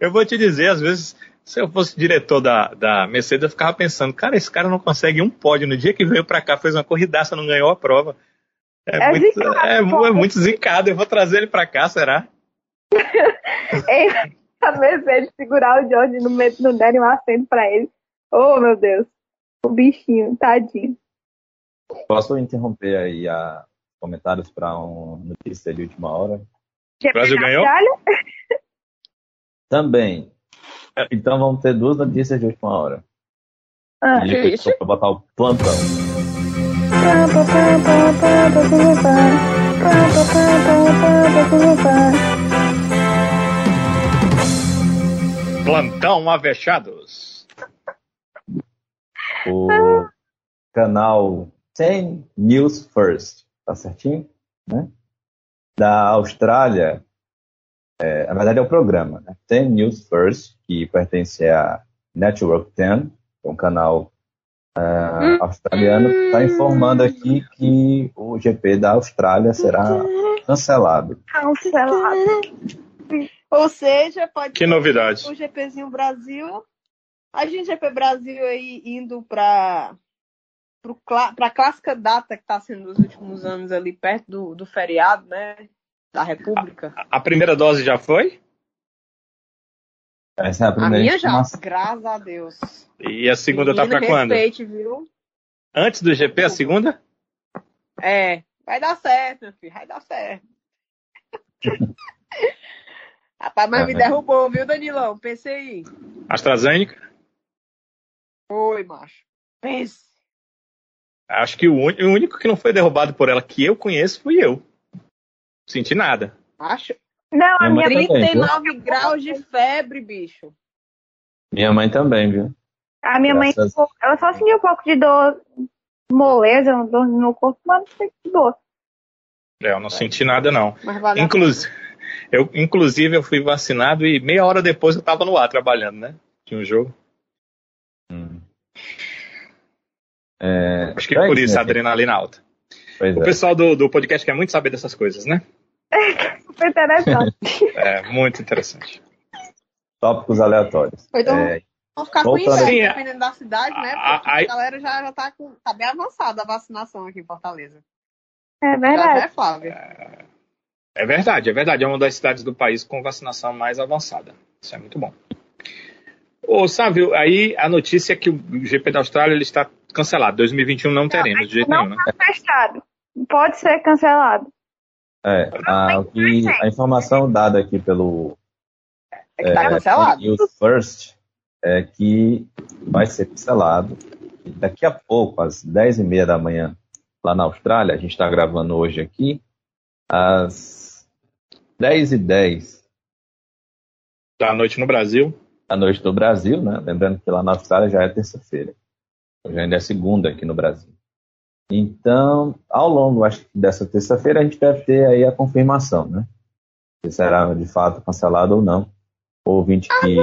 Eu vou te dizer, às vezes, se eu fosse diretor da, da Mercedes, eu ficava pensando, cara, esse cara não consegue um pódio. No dia que veio pra cá, fez uma corridaça, não ganhou a prova. É, é muito, zicado, é, é, muito zicado. Eu vou trazer ele pra cá, será? <laughs> a Mercedes segurar o George no meio, não derem um assento pra ele. Oh, meu Deus. O bichinho, tadinho. Posso interromper aí a comentários para uma notícia de última hora? O Brasil ganhou? <laughs> Também. Então vamos ter duas notícias de última hora. Ah, e depois para botar o plantão. Plantão Avechados. o canal 10 News First, tá certinho? Né? Da Austrália, é, na verdade é o programa, né? 10 News First, que pertence à Network 10, é um canal uh, australiano, está informando aqui que o GP da Austrália será cancelado. Cancelado. Ou seja, pode que novidade. o GPzinho Brasil. A gente GP Brasil aí indo para para a clássica data que está sendo nos últimos anos ali perto do, do feriado, né? Da República. A, a primeira dose já foi? Essa é a A primeira minha já, graças a Deus. E a segunda tá para quando? respeite, viu? Antes do GP, a segunda? É, vai dar certo, meu filho, vai dar certo. <laughs> Rapaz, mas me É. derrubou, viu, Danilão? Pensei aí. AstraZeneca? Oi, macho. Pense. Acho que o único que não foi derrubado por ela que eu conheço fui eu. Senti nada. Acho. Não, a Minha minha, mãe também, viu? 39 graus de febre, bicho. Minha mãe também, viu? a minha mãe, Graças- ela só sentiu um pouco de dor, moleza, dor no corpo, mas não que dor. É, eu não senti nada, não. Vale Inclusive, eu, inclusive, eu fui vacinado e meia hora depois eu tava no ar trabalhando, né? Tinha um jogo. Hum. É, Acho que é por isso a né? adrenalina alta. Pois O é. pessoal do, do podcast quer muito saber dessas coisas, né? <laughs> Foi interessante. É muito interessante. Tópicos aleatórios. Então É, vamos ficar com inveja, Sim, é. dependendo da cidade, né? A- Porque a- a, galera já, já tá, com, tá bem avançada a vacinação aqui em Fortaleza. É Já verdade. é, Flávia? É verdade, é verdade. É uma das cidades do país com vacinação mais avançada. Isso é muito bom. Ô, Sávio, aí a notícia é que o GP da Austrália ele está cancelado. 2021 não teremos, de jeito Não nenhum, né? tá fechado. Pode ser cancelado. É, a, o que- a informação dada aqui pelo É que tá é, cancelado. News First é que vai ser cancelado. Daqui a pouco, às 10h30 da manhã, lá na Austrália, a gente está gravando hoje aqui, às 10h10 Da noite no Brasil. da noite do Brasil, né? Lembrando que lá na Austrália já é terça-feira. Hoje ainda é segunda aqui no Brasil. Então, ao longo dessa terça-feira, a gente deve ter aí a confirmação, né? Se será de fato cancelado ou não. Ouvinte que.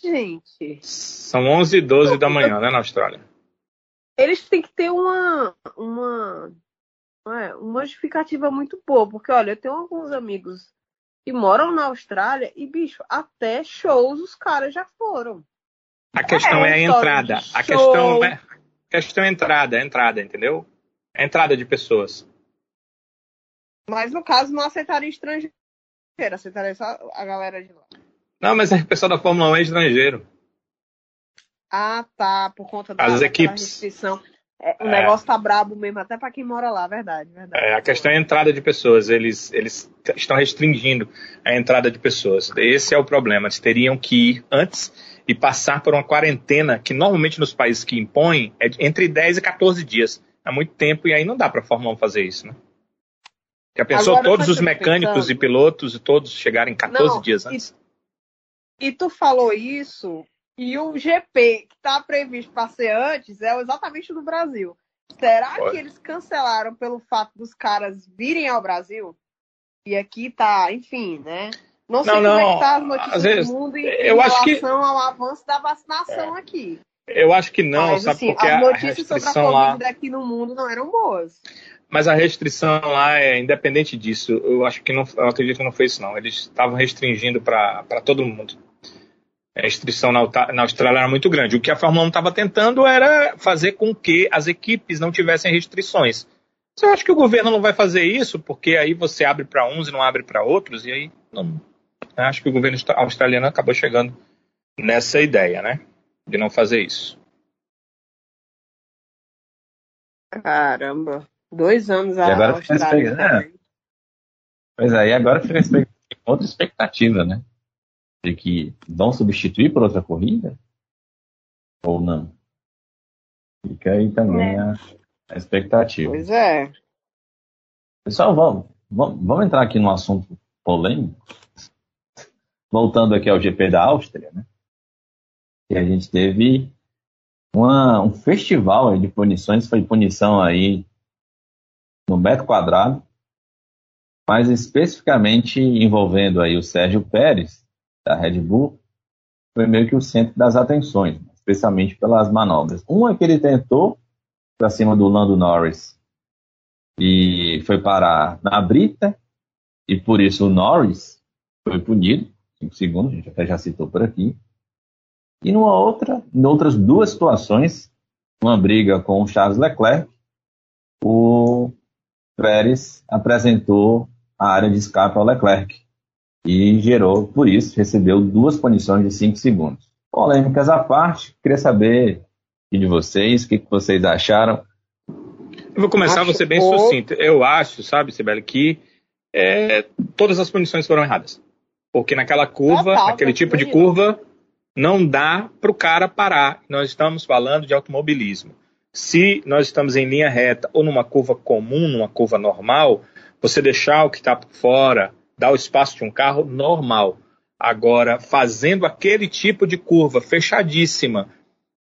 Gente, São 11 e 12 da manhã, né, na Austrália. eles têm que ter uma, uma, é, uma justificativa muito boa, porque olha, eu tenho alguns amigos que moram na Austrália e, bicho, até shows os caras já foram. A questão é, a história entrada. de A questão é, a questão é a entrada, a entrada, entendeu? A entrada de pessoas. Mas no caso não aceitaram estrangeiro, aceitaram só a galera de lá. Não, mas o pessoal da Fórmula 1 é estrangeiro. Ah, tá, por conta da, As equipes. restrição. É, o É. negócio tá brabo mesmo, até pra quem mora lá, verdade, verdade. É, a questão é a entrada de pessoas. Eles, eles estão restringindo a entrada de pessoas. Esse é o problema. Eles teriam que ir antes e passar por uma quarentena que normalmente nos países que impõem é entre 10 e 14 dias. É muito tempo e aí não dá para a Fórmula 1 fazer isso, né? Já pensou Agora, todos os que mecânicos pensando? e pilotos e todos chegarem 14 Não, dias e- antes? E tu falou isso, e o GP que tá previsto para ser antes é exatamente no Brasil. Será Olha. que eles cancelaram pelo fato dos caras virem ao Brasil? E aqui tá, enfim, né? Não sei Não, como é não, que tá as notícias às vezes, do mundo em, eu em acho que- relação ao avanço da vacinação aqui. Eu acho que não, Mas, sabe? assim, porque as a notícias sobre a Covid lá. daqui no mundo não eram boas. Mas a restrição lá é independente disso. Eu acho que não, eu acredito que não foi isso não. Eles estavam restringindo para todo mundo. A restrição na, na Austrália era muito grande. O que a Fórmula 1 estava tentando era fazer com que as equipes não tivessem restrições. Eu acho que o governo não vai fazer isso, porque aí você abre para uns e não abre para outros, e aí não. Eu acho que o governo austra- australiano acabou chegando nessa ideia, né? De não fazer isso. Caramba. Dois anos E agora fica né? Pois é, e agora fica outra expectativa, né? De que vão substituir por outra corrida? Ou não? Fica aí também É. a, a expectativa. Pois é. Pessoal, vamos, vamos, vamos entrar aqui num assunto polêmico. Voltando aqui ao GP da Áustria, né? Que a gente teve uma, um festival de punições, foi punição aí no metro quadrado, mas especificamente envolvendo aí o Sérgio Pérez, da Red Bull, foi meio que o centro das atenções, especialmente pelas manobras. Uma que ele tentou para cima do Lando Norris e foi parar na brita, e por isso o Norris foi punido, 5 segundos, a gente até já citou por aqui. E numa outra, em outras duas situações, uma briga com o Charles Leclerc, o Pérez apresentou a área de escape ao Leclerc e gerou, por isso, recebeu duas punições de 5 segundos. Polêmicas à parte, queria saber de vocês, o que, vocês acharam. Eu vou começar acho você bem ou... sucinto. Eu acho, sabe, Sibeli, que é, todas as punições foram erradas. Porque naquela curva, Total, naquele tipo de curva, não dá para o cara parar. Nós estamos falando de automobilismo. Se nós estamos em linha reta ou numa curva comum, numa curva normal, você deixar o que está por fora, dar o espaço de um carro normal. Agora, fazendo aquele tipo de curva fechadíssima,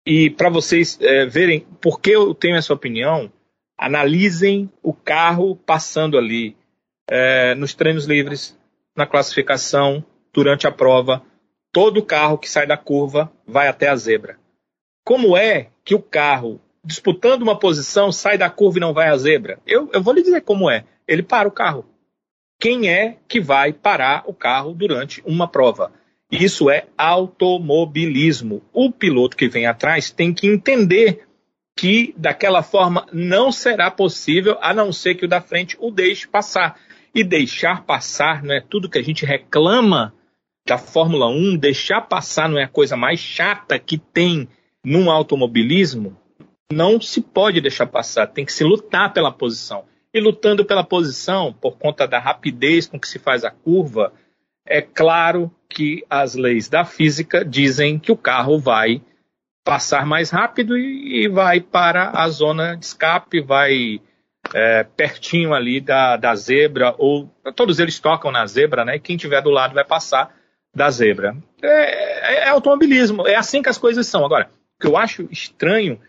e para vocês é, verem por que eu tenho essa opinião, analisem o carro passando ali é, nos treinos livres, na classificação, durante a prova. Todo carro que sai da curva vai até a zebra. Como é que o carro, disputando uma posição, sai da curva e não vai à zebra? Eu, eu vou lhe dizer como é. Ele para o carro. Quem é que vai parar o carro durante uma prova? Isso é automobilismo. O piloto que vem atrás tem que entender que daquela forma não será possível, a não ser que o da frente o deixe passar. E deixar passar não é tudo que a gente reclama da Fórmula 1, deixar passar não é a coisa mais chata que tem num automobilismo. Não se pode deixar passar, tem que se lutar pela posição. E lutando pela posição, por conta da rapidez com que se faz a curva, é claro que as leis da física dizem que o carro vai passar mais rápido e, e vai para a zona de escape, vai é, pertinho ali da, da zebra, ou todos eles tocam na zebra, né? E quem tiver do lado vai passar da zebra. É, é, é automobilismo, é assim que as coisas são. Agora, o que eu acho estranho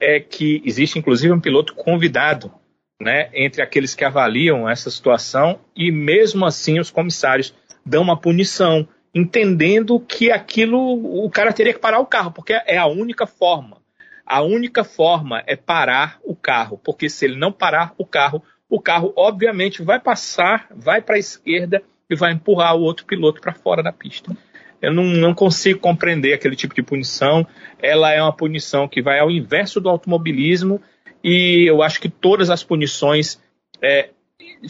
é que existe inclusive um piloto convidado né, entre aqueles que avaliam essa situação e mesmo assim os comissários dão uma punição entendendo que aquilo o cara teria que parar o carro, porque é a única forma. A única forma é parar o carro, porque se ele não parar o carro, o carro obviamente vai passar, vai para a esquerda e vai empurrar o outro piloto para fora da pista. Eu não, não, consigo compreender aquele tipo de punição. Ela é uma punição que vai ao inverso do automobilismo e eu acho que todas as punições é,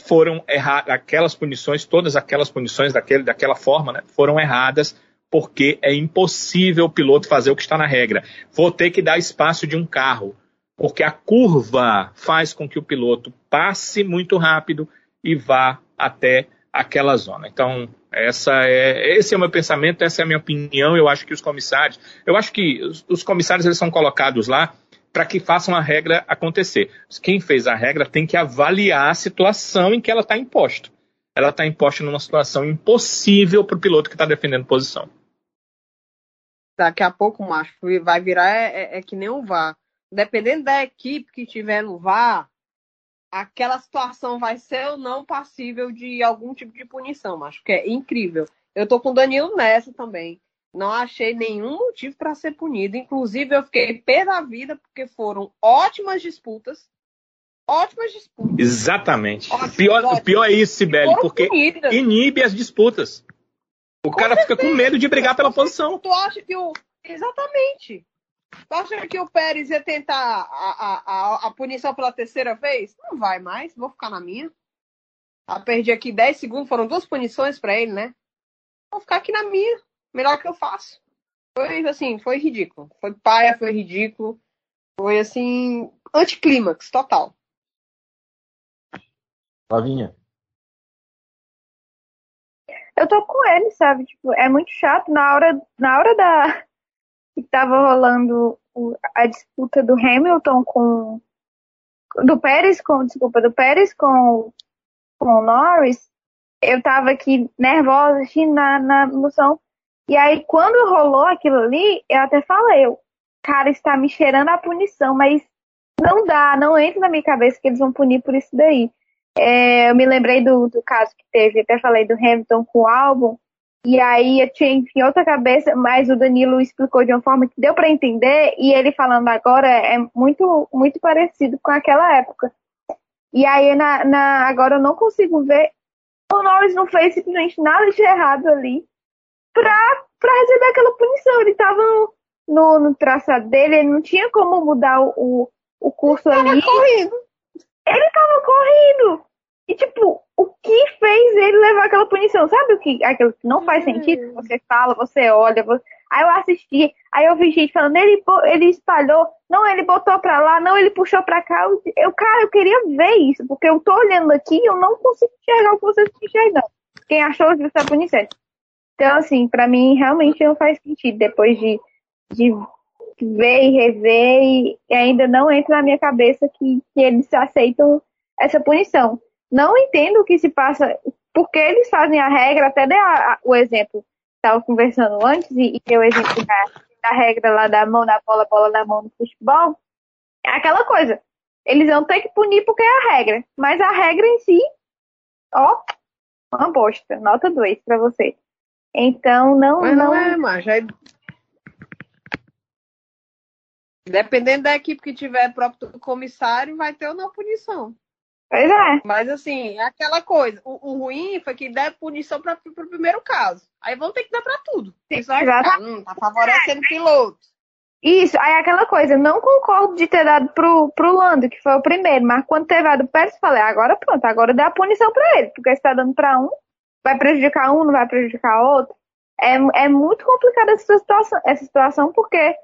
foram erradas, aquelas punições, todas aquelas punições daquele, daquela forma, né, foram erradas, porque é impossível o piloto fazer o que está na regra. Vou ter que dar espaço de um carro, porque a curva faz com que o piloto passe muito rápido e vá até aquela zona. Então, essa é, esse é o meu pensamento, essa é a minha opinião. Eu acho que os comissários, eu acho que os, os comissários eles são colocados lá para que façam a regra acontecer. Quem fez a regra tem que avaliar a situação em que ela está imposta. Ela está imposta numa situação impossível para o piloto que está defendendo posição. Daqui a pouco, macho, vai virar é, é, é que nem um VAR. Dependendo da equipe que tiver no VAR, aquela situação vai ser ou não passível de algum tipo de punição, macho, que é incrível. Eu tô com o Danilo nessa também. Não achei nenhum motivo para ser punido. Inclusive, eu fiquei pé da vida porque foram ótimas disputas. Ótimas disputas. Exatamente. Ótimas, pior, ótimas. O pior é isso, Sibeli, porque punidas. inibe as disputas. O com cara certeza. fica com medo de brigar pela posição. Tu acha que o. Exatamente. Tu acha que o Pérez ia tentar a, a, a, punição pela terceira vez? Não vai mais, vou ficar na minha. Eu perdi aqui 10 segundos, foram duas punições para ele, né? Vou ficar aqui na minha melhor que eu faço. Foi assim, foi ridículo. Foi paia, foi ridículo. Foi assim, anticlímax total. Flavinha. Eu tô com ele, sabe? Tipo, é muito chato. Na hora, na hora da que tava rolando a disputa do Hamilton com do Pérez com, desculpa, do Pérez com, com o Norris, eu tava aqui nervosa, assim, na, na emoção. E aí, quando rolou aquilo ali, eu até falei, eu, cara, está me cheirando a punição, mas não dá, não entra na minha cabeça que eles vão punir por isso daí. É, eu me lembrei do, do caso que teve, até falei do Hamilton com o álbum, e aí eu tinha em outra cabeça, mas o Danilo explicou de uma forma que deu para entender, e ele falando agora é muito, muito parecido com aquela época. E aí na, na agora eu não consigo ver. O Norris não fez simplesmente nada de errado ali pra, pra receber aquela punição. Ele tava no, no, no traçado dele, ele não tinha como mudar o, o curso ele ali. Correndo. Ele tava correndo. E, tipo, o que fez ele levar aquela punição? Sabe o que? Aquilo que não faz sentido? Hum. Você fala, você olha. Você... Aí eu assisti, aí eu vi gente falando, ele, ele espalhou, não, ele botou pra lá, não, ele puxou pra cá. Eu, cara, eu queria ver isso, porque eu tô olhando aqui e eu não consigo enxergar o que vocês estão enxergando. Quem achou que está punição? Então, assim, pra mim realmente não faz sentido depois de, de ver e rever e, e ainda não entra na minha cabeça que, que eles aceitam essa punição. Não entendo o que se passa, porque eles fazem a regra, até dei a, a, o exemplo, estava conversando antes, e, e deu o exemplo da, da regra lá da mão na bola, bola na mão no futebol. É aquela coisa. Eles vão ter que punir porque é a regra. Mas a regra em si, ó, uma bosta. Nota 2 para você. Então, não. Mas não, não é, mas é Dependendo da equipe que tiver próprio comissário, vai ter ou não punição. Pois é. Mas assim, é aquela coisa. O, o ruim foi que der punição para o primeiro caso. Aí vão ter que dar para tudo. Hum, tá favorecendo o piloto. Isso, aí é aquela coisa, não concordo de ter dado pro, pro Lando, que foi o primeiro, mas quando teve a do Pérez, falei, agora pronto, agora dá a punição para ele, porque se tá dando para um, vai prejudicar um, não vai prejudicar outro. É, é muito complicada essa situação, essa situação, porque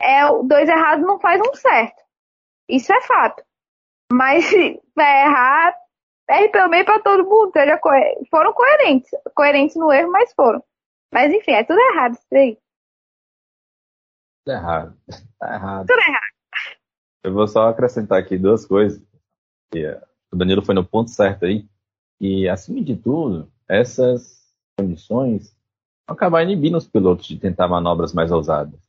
é dois errados não faz um certo. Isso é fato. Mas se vai errar, erre pelo meio para todo mundo. Seja co foram coerentes. Coerentes no erro, mas foram. Mas enfim, é tudo errado isso aí. Tudo errado. <laughs> Tá errado. Tudo errado. Eu vou só acrescentar aqui duas coisas. Eh, o Danilo foi no ponto certo aí. E, acima de tudo, essas condições vão acabar inibindo os pilotos de tentar manobras mais ousadas.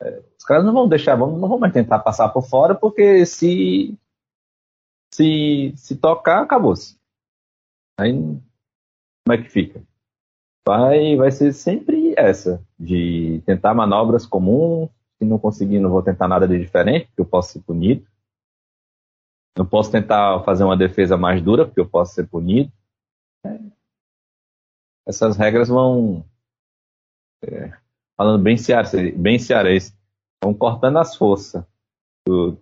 É, os caras não vão deixar, não vão mais tentar passar por fora, porque se se, se tocar, acabou-se. Aí como é que fica? Vai, vai ser sempre essa, de tentar manobras comuns, se não conseguir, não vou tentar nada de diferente, porque eu posso ser punido. Não posso tentar fazer uma defesa mais dura, porque eu posso ser punido. É. Essas regras vão, é, falando bem cearense, bem cearense, vão cortando as forças do,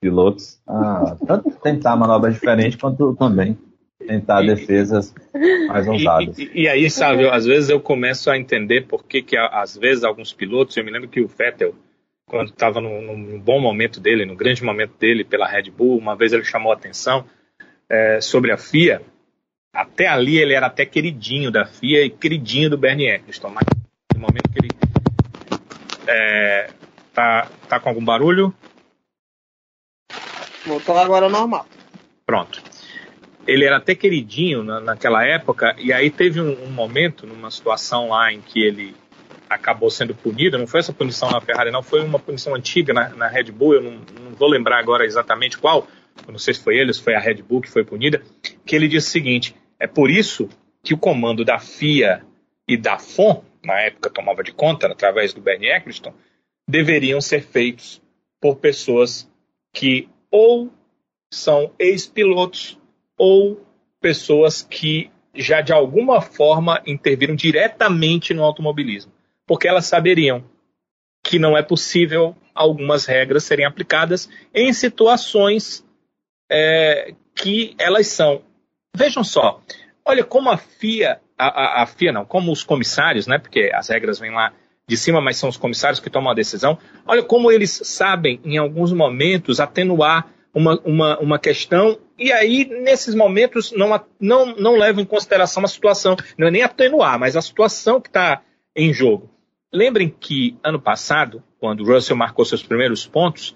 pilotos a tanto tentar manobras diferentes quanto também tentar e, defesas mais ousadas. E, e, aí, sabe, às vezes eu começo a entender por que, que às vezes alguns pilotos, eu me lembro que o Vettel, quando estava num, bom momento dele, no grande momento dele pela Red Bull, uma vez ele chamou a atenção é, sobre a FIA. Até ali ele era até queridinho da FIA e queridinho do Bernie Eccleston, mas no momento que ele é, tá, tá com algum barulho, Voltou agora ao normal. Pronto. Ele era até queridinho na, naquela época, e aí teve um, um, momento, numa situação lá em que ele acabou sendo punido, não foi essa punição na Ferrari, não, foi uma punição antiga na, na Red Bull, eu não, não, vou lembrar agora exatamente qual, eu não sei se foi ele, se foi a Red Bull que foi punida, que ele disse o seguinte, é por isso que o comando da FIA e da FOM, na época tomava de conta, através do Bernie Eccleston, deveriam ser feitos por pessoas que ou são ex-pilotos ou pessoas que já de alguma forma interviram diretamente no automobilismo, porque elas saberiam que não é possível algumas regras serem aplicadas em situações é, que elas são. Vejam só, olha como a FIA, a, a, a FIA não, como os comissários, né? Porque as regras vêm lá de cima, mas são os comissários que tomam a decisão. Olha como eles sabem, em alguns momentos, atenuar uma, uma, uma questão, e aí, nesses momentos, não, não, não levam em consideração a situação, não é nem atenuar, mas a situação que está em jogo. Lembrem que, ano passado, quando o Russell marcou seus primeiros pontos,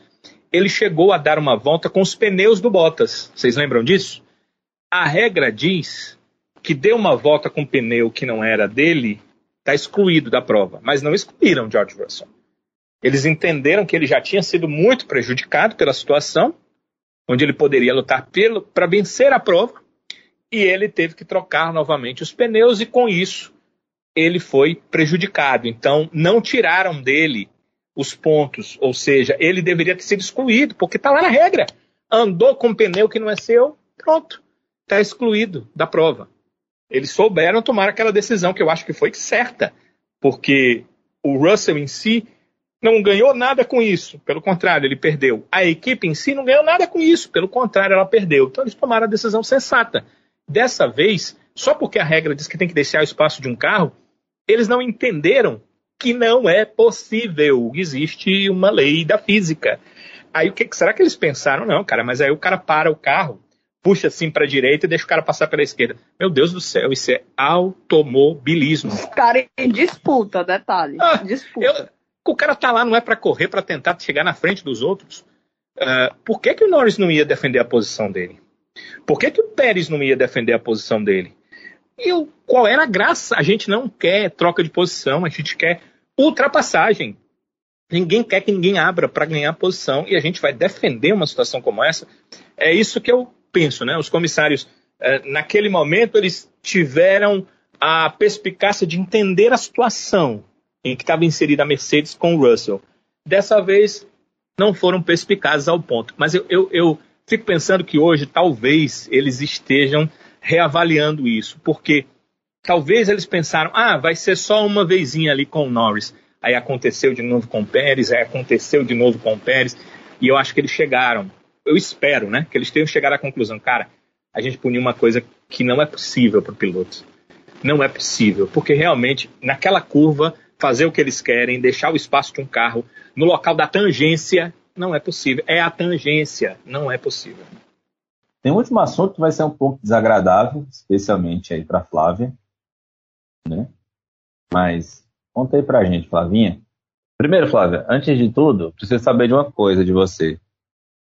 ele chegou a dar uma volta com os pneus do Bottas. Vocês lembram disso? A regra diz que deu uma volta com pneu que não era dele, está excluído da prova. Mas não excluíram George Russell. Eles entenderam que ele já tinha sido muito prejudicado pela situação, onde ele poderia lutar para vencer a prova, e ele teve que trocar novamente os pneus, e com isso ele foi prejudicado. Então, não tiraram dele os pontos, ou seja, ele deveria ter sido excluído, porque está lá na regra. Andou com um pneu que não é seu, pronto, está excluído da prova. Eles souberam tomar aquela decisão que eu acho que foi certa, porque o Russell em si não ganhou nada com isso, pelo contrário, ele perdeu. A equipe em si não ganhou nada com isso, pelo contrário, ela perdeu. Então eles tomaram a decisão sensata. Dessa vez, só porque a regra diz que tem que deixar o espaço de um carro, eles não entenderam que não é possível. Existe uma lei da física. Aí o que será que eles pensaram? Não, cara, mas aí o cara para o carro, puxa assim para a direita e deixa o cara passar pela esquerda. Meu Deus do céu, isso é automobilismo. Os caras em disputa, detalhe. Ah, disputa. Eu, o cara tá lá não é para correr, para tentar chegar na frente dos outros. Uh, por que, que o Norris não ia defender a posição dele? Por que, que o Pérez não ia defender a posição dele? E o, qual era a graça? A gente não quer troca de posição, a gente quer ultrapassagem. Ninguém quer que ninguém abra para ganhar posição e a gente vai defender uma situação como essa. É isso que eu penso, né? Os comissários, uh, naquele momento, eles tiveram a perspicácia de entender a situação em que estava inserida a Mercedes com o Russell. Dessa vez, não foram perspicazes ao ponto. Mas eu, eu, eu fico pensando que hoje, talvez, eles estejam reavaliando isso, porque talvez eles pensaram, ah, vai ser só uma vezinha ali com o Norris. Aí aconteceu de novo com o Pérez, aí aconteceu de novo com o Pérez, e eu acho que eles chegaram, eu espero, né, que eles tenham chegado à conclusão, cara, a gente puniu uma coisa que não é possível para o piloto. Não é possível, porque realmente, naquela curva, fazer o que eles querem, deixar o espaço de um carro no local da tangência, não é possível. É a tangência, não é possível. Tem um último assunto que vai ser um pouco desagradável, especialmente aí para Flávia, né? Mas conta aí pra gente, Flavinha. Primeiro, Flávia, antes de tudo, preciso saber de uma coisa de você.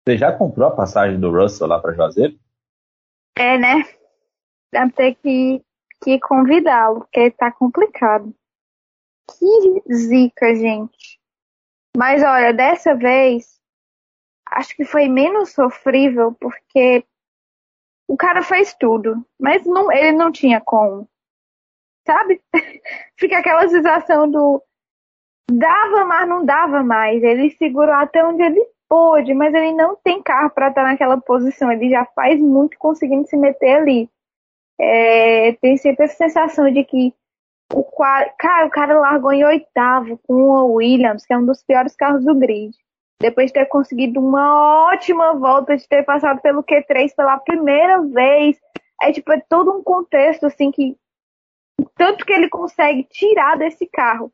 Você já comprou a passagem do Russell lá para Juazeiro? É, né? Deve ter que, que convidá-lo, porque tá complicado. Que zica, gente. Mas olha, dessa vez, acho que foi menos sofrível, porque o cara fez tudo, mas não, ele não tinha como. Sabe? <laughs> Fica aquela sensação do dava, mas não dava mais. Ele segurou até onde ele pôde, mas ele não tem carro para estar naquela posição. Ele já faz muito conseguindo se meter ali. É, tem sempre essa sensação de que o cara, o cara largou em oitavo com o Williams, que é um dos piores carros do grid. Depois de ter conseguido uma ótima volta, de ter passado pelo Q3 pela primeira vez. É tipo, é todo um contexto assim que tanto que ele consegue tirar desse carro.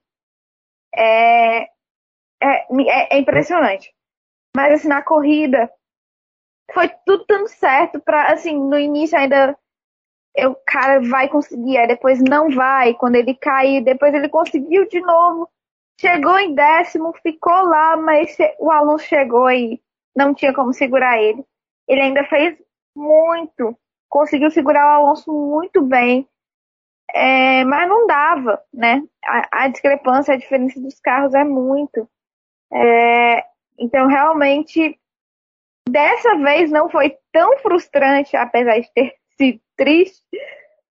É, é, é, é impressionante. Mas assim, na corrida foi tudo dando certo para assim, no início ainda o cara vai conseguir, aí depois não vai, quando ele cair, depois ele conseguiu de novo, chegou em décimo, ficou lá, mas o aluno chegou e não tinha como segurar ele. Ele ainda fez muito, conseguiu segurar o Alonso muito bem, é, mas não dava, né? A, a, discrepância, a diferença dos carros é muito. É, então, realmente, dessa vez não foi tão frustrante, apesar de ter <laughs> sido triste,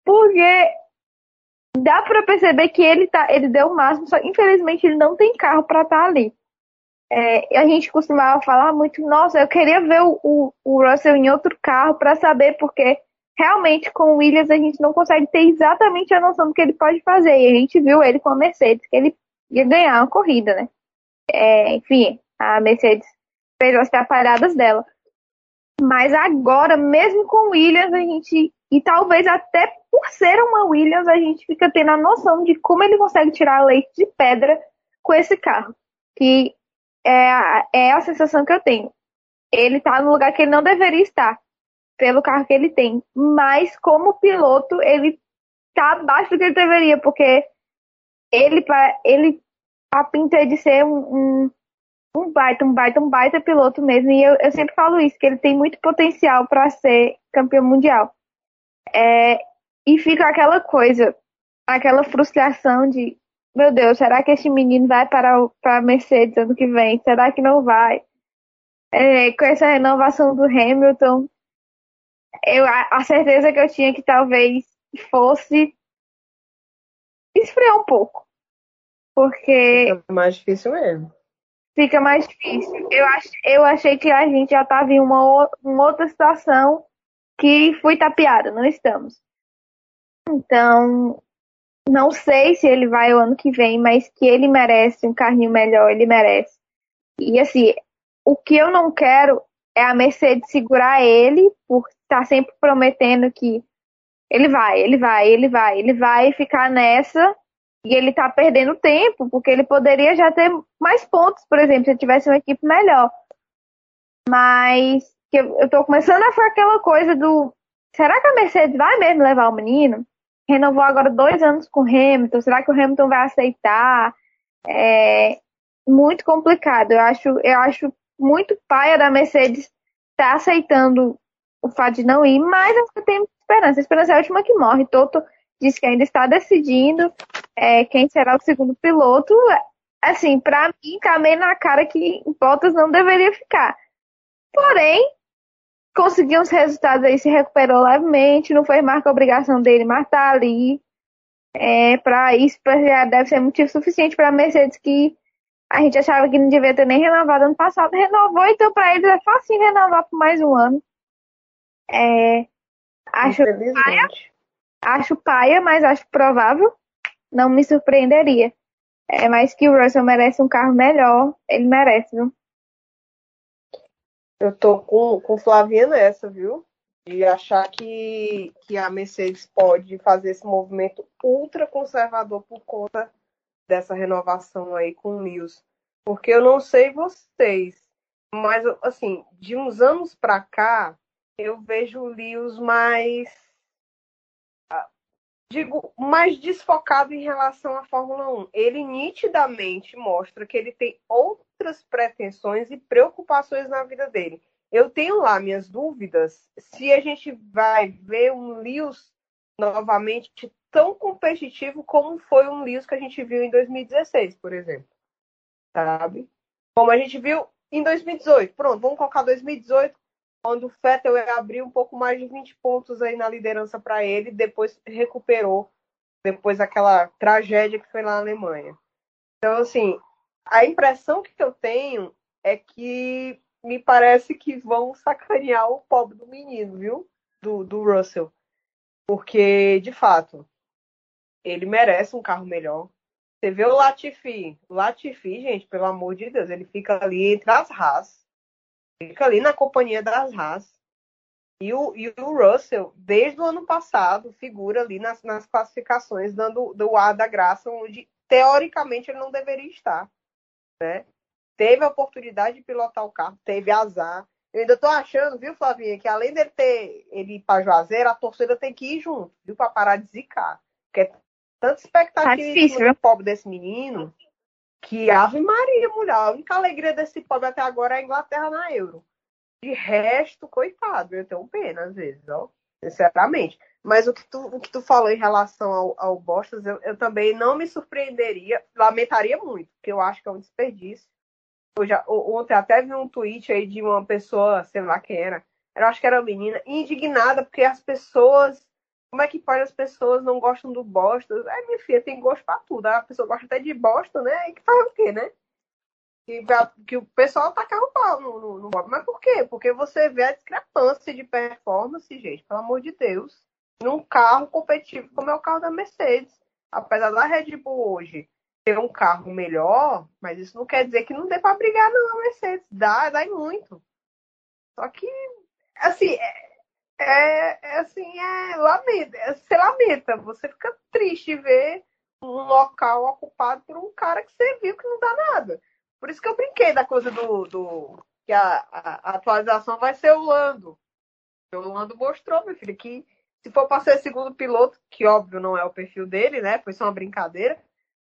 porque dá para perceber que ele tá, ele deu o máximo, só infelizmente ele não tem carro para estar tá ali. É, a gente costumava falar muito, nossa, eu queria ver o, o, Russell em outro carro para saber, porque realmente com o Williams a gente não consegue ter exatamente a noção do que ele pode fazer. E a gente viu ele com a Mercedes, que ele ia ganhar uma corrida, né? É, enfim, a Mercedes fez as atrapalhadas dela. Mas agora, mesmo com Williams, a gente. E talvez até por ser uma Williams, a gente fica tendo a noção de como ele consegue tirar leite de pedra com esse carro. Que é a, é a sensação que eu tenho. Ele tá no lugar que ele não deveria estar, pelo carro que ele tem. Mas como piloto, ele tá abaixo do que ele deveria, porque ele, ele a pinta de ser um, um um baita, um baita, um baita piloto mesmo. E eu, eu sempre falo isso, que ele tem muito potencial para ser campeão mundial. É, e fica aquela coisa, aquela frustração de meu Deus, será que esse menino vai para a Mercedes ano que vem? Será que não vai? É, com essa renovação do Hamilton, eu, a, a certeza que eu tinha que talvez fosse esfriar um pouco. Porque. Mais difícil mesmo. Fica mais difícil. Eu, ach, eu achei que a gente já estava em uma, uma outra situação que fui tapeada, não estamos. Então, não sei se ele vai o ano que vem, mas que ele merece um carrinho melhor, ele merece. E assim, o que eu não quero é a Mercedes segurar ele por estar sempre prometendo que ele vai, ele vai, ele vai, ele vai ficar nessa e ele tá perdendo tempo, porque ele poderia já ter mais pontos, por exemplo, se tivesse uma equipe melhor. Mas eu tô começando a fazer aquela coisa do será que a Mercedes vai mesmo levar o menino? Renovou agora dois anos com o Hamilton, será que o Hamilton vai aceitar? É muito complicado. Eu acho, eu acho muito paia da Mercedes estar tá aceitando o fato de não ir, mas eu tenho esperança. A esperança é a última que morre. Toto disse que ainda está decidindo é, quem será o segundo piloto. Assim, para mim, tá meio na cara que Bottas não deveria ficar. Porém, conseguiu os resultados aí, se recuperou levemente, não foi marca a obrigação dele matar tá ali. É, para isso já deve ser motivo suficiente para a Mercedes que a gente achava que não devia ter nem renovado ano passado, renovou, então para eles é fácil renovar por mais um ano. É, acho paia, acho paia, mas acho provável. Não me surpreenderia. É, mas que o Russell merece um carro melhor, ele merece, viu? Eu tô com, com Flavinha nessa, viu? De achar que, que a Mercedes pode fazer esse movimento ultra conservador por conta dessa renovação aí com o Lewis. Porque eu não sei vocês, mas assim, de uns anos para cá, eu vejo o Lewis mais digo, mais desfocado em relação à Fórmula 1. Ele nitidamente mostra que ele tem outras pretensões e preocupações na vida dele. Eu tenho lá minhas dúvidas se a gente vai ver um Lewis novamente tão competitivo como foi um Lewis que a gente viu em 2016, por exemplo. Sabe? Como a gente viu em 2018. Pronto, vamos colocar 2018 quando o Vettel abriu um pouco mais de 20 pontos aí na liderança para ele, depois recuperou depois daquela tragédia que foi lá na Alemanha. Então, assim, a impressão que eu tenho é que me parece que vão sacanear o pobre do menino, viu? Do, do Russell. Porque, de fato, ele merece um carro melhor. Você vê o Latifi. Latifi, gente, pelo amor de Deus, ele fica ali entre as Haas fica ali na companhia das Haas. E o, e o Russell, desde o ano passado, figura ali nas, nas classificações, dando do ar da graça, onde teoricamente ele não deveria estar. Né? Teve a oportunidade de pilotar o carro, teve azar. Eu ainda tô achando, viu, Flavinha, que além dele ter ele ir para Juazeiro, a torcida tem que ir junto, viu, para parar de zicar. Porque é tanta expectativa tá difícil, pobre desse menino que Ave Maria, mulher, a única alegria desse pobre até agora é a Inglaterra na Euro. De resto, coitado, eu tenho pena às vezes, ó, sinceramente. Mas o que tu, o que tu falou em relação ao, ao Bostas, eu, eu também não me surpreenderia, lamentaria muito, porque eu acho que é um desperdício. Eu já, ontem até vi um tweet aí de uma pessoa, sei lá quem era, eu acho que era uma menina, indignada porque as pessoas como é que pode as pessoas não gostam do bosta? É, minha filha, tem gosto pra tudo. A pessoa gosta até de bosta, né? E que faz o quê, né? Que, que o pessoal tacar o pau no, no, no. Mas por quê? Porque você vê a discrepância de performance, gente, pelo amor de Deus, num carro competitivo como é o carro da Mercedes. Apesar da Red Bull hoje ter um carro melhor, mas isso não quer dizer que não dê para brigar não a Mercedes. Dá, dá muito. Só que, assim, é, é, é assim, é lamenta, é, você lamenta, você fica triste ver um local ocupado por um cara que você viu que não dá nada. Por isso que eu brinquei da coisa do, do que a, a, atualização vai ser o Lando. O Lando mostrou, meu filho, que se for para ser segundo piloto, que óbvio não é o perfil dele, né? Foi só uma brincadeira.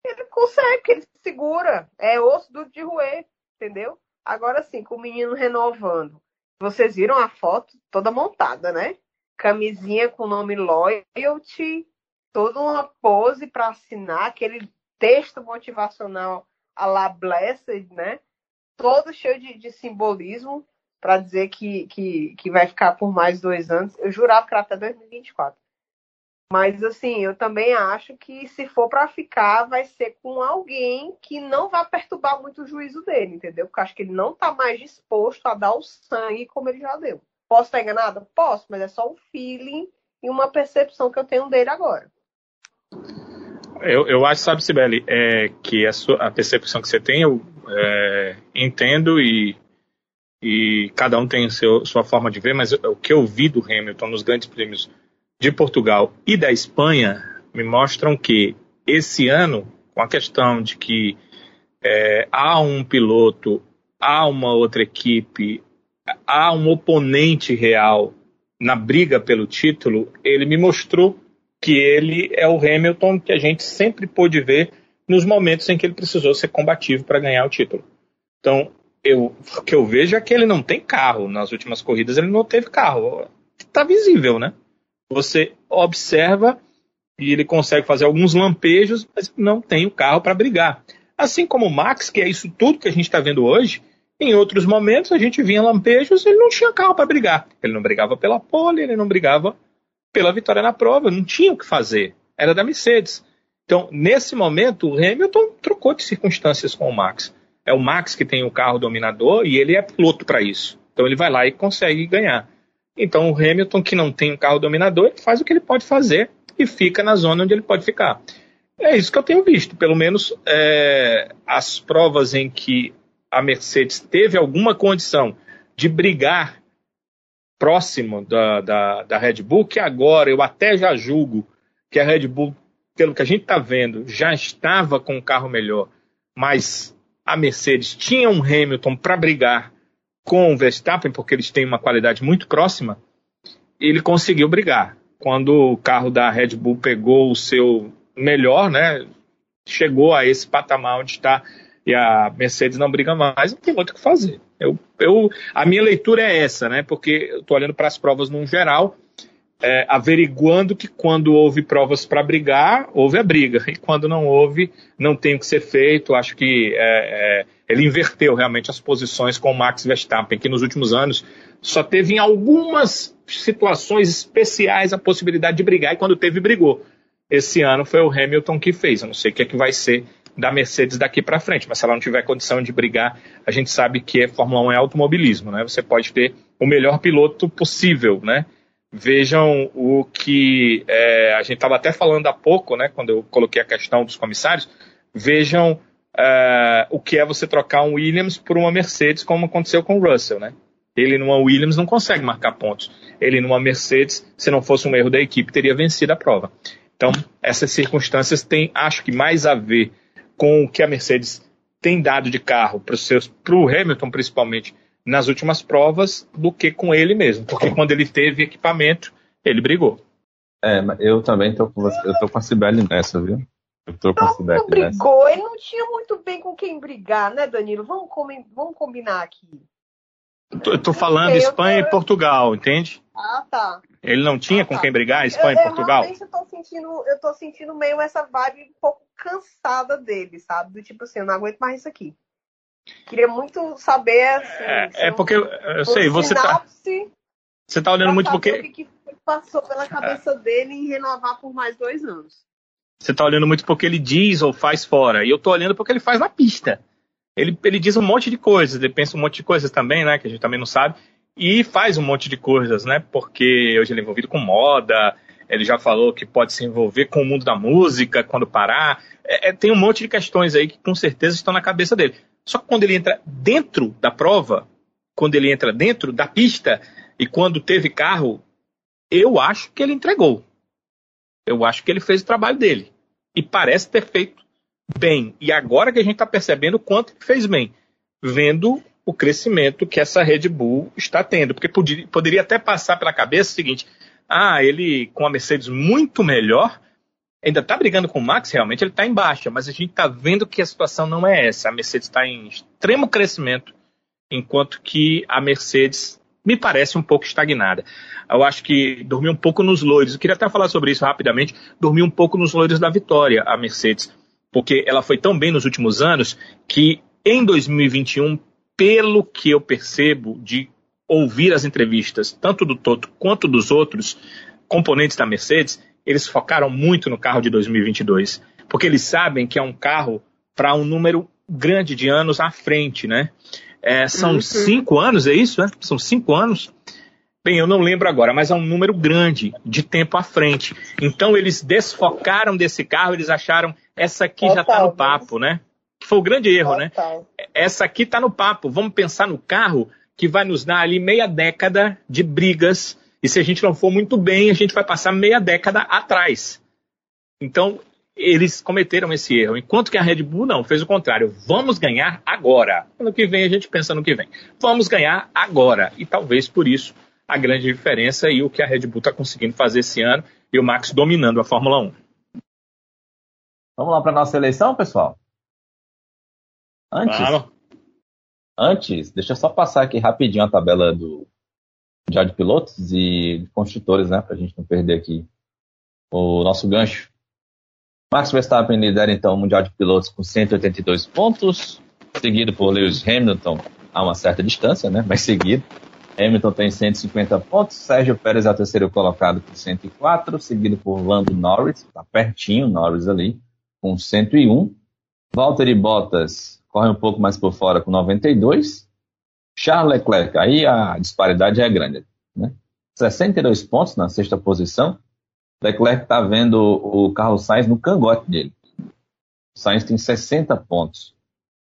Ele consegue, ele segura. É osso do de roer, entendeu? Agora sim, com o menino renovando, vocês viram a foto toda montada, né? Camisinha com o nome Loyalty, toda uma pose para assinar, aquele texto motivacional a la Blessed, né? Todo cheio de, de simbolismo para dizer que, que, que vai ficar por mais dois anos. Eu jurava que era até 2024. Mas assim, eu também acho que se for para ficar, vai ser com alguém que não vai perturbar muito o juízo dele, entendeu? Porque acho que ele não está mais disposto a dar o sangue como ele já deu. Posso estar enganada? Posso, mas é só um feeling e uma percepção que eu tenho dele agora. Eu, eu acho, sabe, Sibeli, é, que a, sua, a percepção que você tem, eu é, entendo e, e cada um tem a sua forma de ver, mas o que eu vi do Hamilton nos grandes prêmios de Portugal e da Espanha me mostram que esse ano, com a questão de que é, há um piloto, há uma outra equipe, há um oponente real na briga pelo título, ele me mostrou que ele é o Hamilton que a gente sempre pôde ver nos momentos em que ele precisou ser combativo para ganhar o título. Então, eu, o que eu vejo é que ele não tem carro. Nas últimas corridas ele não teve carro. Está visível, né? Você observa e ele consegue fazer alguns lampejos, mas não tem o carro para brigar. Assim como o Max, que é isso tudo que a gente está vendo hoje, em outros momentos a gente vinha lampejos e ele não tinha carro para brigar. Ele não brigava pela pole, ele não brigava pela vitória na prova, não tinha o que fazer. Era da Mercedes. Então, nesse momento, o Hamilton trocou de circunstâncias com o Max. É o Max que tem o carro dominador e ele é piloto para isso. Então ele vai lá e consegue ganhar. Então o Hamilton, que não tem um carro dominador, faz o que ele pode fazer e fica na zona onde ele pode ficar. É isso que eu tenho visto. Pelo menos é, as provas em que a Mercedes teve alguma condição de brigar próximo da, da, da Red Bull, que agora eu até já julgo que a Red Bull, pelo que a gente está vendo, já estava com um carro melhor, mas a Mercedes tinha um Hamilton para brigar com o Verstappen, porque eles têm uma qualidade muito próxima, ele conseguiu brigar. Quando o carro da Red Bull pegou o seu melhor, né, chegou a esse patamar onde está e a Mercedes não briga mais, não tem muito o que fazer. Eu, eu, a minha leitura é essa, né, porque eu estou olhando para as provas no geral, é, averiguando que quando houve provas para brigar, houve a briga. <laughs> E quando não houve, não tem o que ser feito. Acho que é, é, ele inverteu realmente as posições com o Max Verstappen, que nos últimos anos só teve em algumas situações especiais a possibilidade de brigar, e quando teve, brigou. Esse ano foi o Hamilton que fez. Eu não sei o que, é que vai ser da Mercedes daqui para frente, mas se ela não tiver condição de brigar, a gente sabe que é Fórmula 1 é automobilismo, né? Você pode ter o melhor piloto possível, né? Vejam o que é, a gente estava até falando há pouco, né? Quando eu coloquei a questão dos comissários, vejam é, o que é você trocar um Williams por uma Mercedes, como aconteceu com o Russell, né? Ele numa Williams não consegue marcar pontos. Ele numa Mercedes, se não fosse um erro da equipe, teria vencido a prova. Então, essas circunstâncias têm, acho que, mais a ver com o que a Mercedes tem dado de carro para o Hamilton, principalmente, nas últimas provas, do que com ele mesmo. Porque quando ele teve equipamento, ele brigou. É, eu também tô com você, eu com a Sibeli nessa, viu? Tô com brigou, nessa. ele não tinha muito bem com quem brigar, né, Danilo? Vamos, vamos combinar aqui. Eu tô falando eu Espanha tô... e Portugal, entende? Ah, tá. Ele não tinha ah, com tá. quem brigar, Espanha eu, e Portugal? Eu, eu tô sentindo, eu tô sentindo meio essa vibe um pouco cansada dele, sabe? Do tipo assim, eu não aguento mais isso aqui. Queria muito saber, assim, É, é porque, eu, eu sei, você tá... Você tá olhando muito porque... O que passou pela cabeça é. dele em renovar por mais dois anos. Você tá olhando muito porque ele diz ou faz fora. E eu tô olhando porque ele faz na pista. Ele, ele diz um monte de coisas, ele pensa um monte de coisas também, né? Que a gente também não sabe. E faz um monte de coisas, né? Porque hoje ele é envolvido com moda, ele já falou que pode se envolver com o mundo da música quando parar. É, é, tem um monte de questões aí que com certeza estão na cabeça dele. Só que quando ele entra dentro da prova, quando ele entra dentro da pista e quando teve carro, eu acho que ele entregou. Eu acho que ele fez o trabalho dele. E parece ter feito bem. E agora que a gente está percebendo o quanto ele fez bem, vendo o crescimento que essa Red Bull está tendo. Porque poderia, poderia até passar pela cabeça o seguinte: ah, ele com a Mercedes muito melhor, ainda está brigando com o Max, realmente ele está em baixa, mas a gente está vendo que a situação não é essa. A Mercedes está em extremo crescimento, enquanto que a Mercedes me parece um pouco estagnada. Eu acho que dormiu um pouco nos loiros. Eu queria até falar sobre isso rapidamente. Dormiu um pouco nos loiros da vitória, a Mercedes. porque ela foi tão bem nos últimos anos que em 2021, pelo que eu percebo de ouvir as entrevistas, tanto do Toto quanto dos outros componentes da Mercedes, eles focaram muito no carro de 2022, porque eles sabem que é um carro para um número grande de anos à frente, né? É, são uhum. cinco anos, é isso? É? São cinco anos? Bem, eu não lembro agora, mas é um número grande de tempo à frente. Então eles desfocaram desse carro, eles acharam essa aqui Total, já está no papo, né? Que foi o grande erro, né? Total. né? Essa aqui está no papo. Vamos pensar no carro que vai nos dar ali meia década de brigas. E se a gente não for muito bem, a gente vai passar meia década atrás. Então, eles cometeram esse erro. Enquanto que a Red Bull não, fez o contrário. Vamos ganhar agora. No que vem, a gente pensa no que vem. Vamos ganhar agora. E talvez por isso a grande diferença e o que a Red Bull está conseguindo fazer esse ano e o Max dominando a Fórmula 1. Vamos lá para nossa eleição, pessoal? Antes, claro. antes, deixa eu só passar aqui rapidinho a tabela do já de pilotos e construtores, né, para a gente não perder aqui o nosso gancho. Max Verstappen lidera então o Mundial de Pilotos com 182 pontos, seguido por Lewis Hamilton a uma certa distância, né? Mas seguido. Hamilton tem 150 pontos, Sérgio Pérez é o terceiro colocado com 104, seguido por Lando Norris, tá pertinho Norris ali, com 101. Valtteri Bottas corre um pouco mais por fora com 92. Charles Leclerc, aí a disparidade é grande, né? 62 pontos na sexta posição, Leclerc está vendo o Carlos Sainz no cangote dele. O Sainz tem 60 pontos.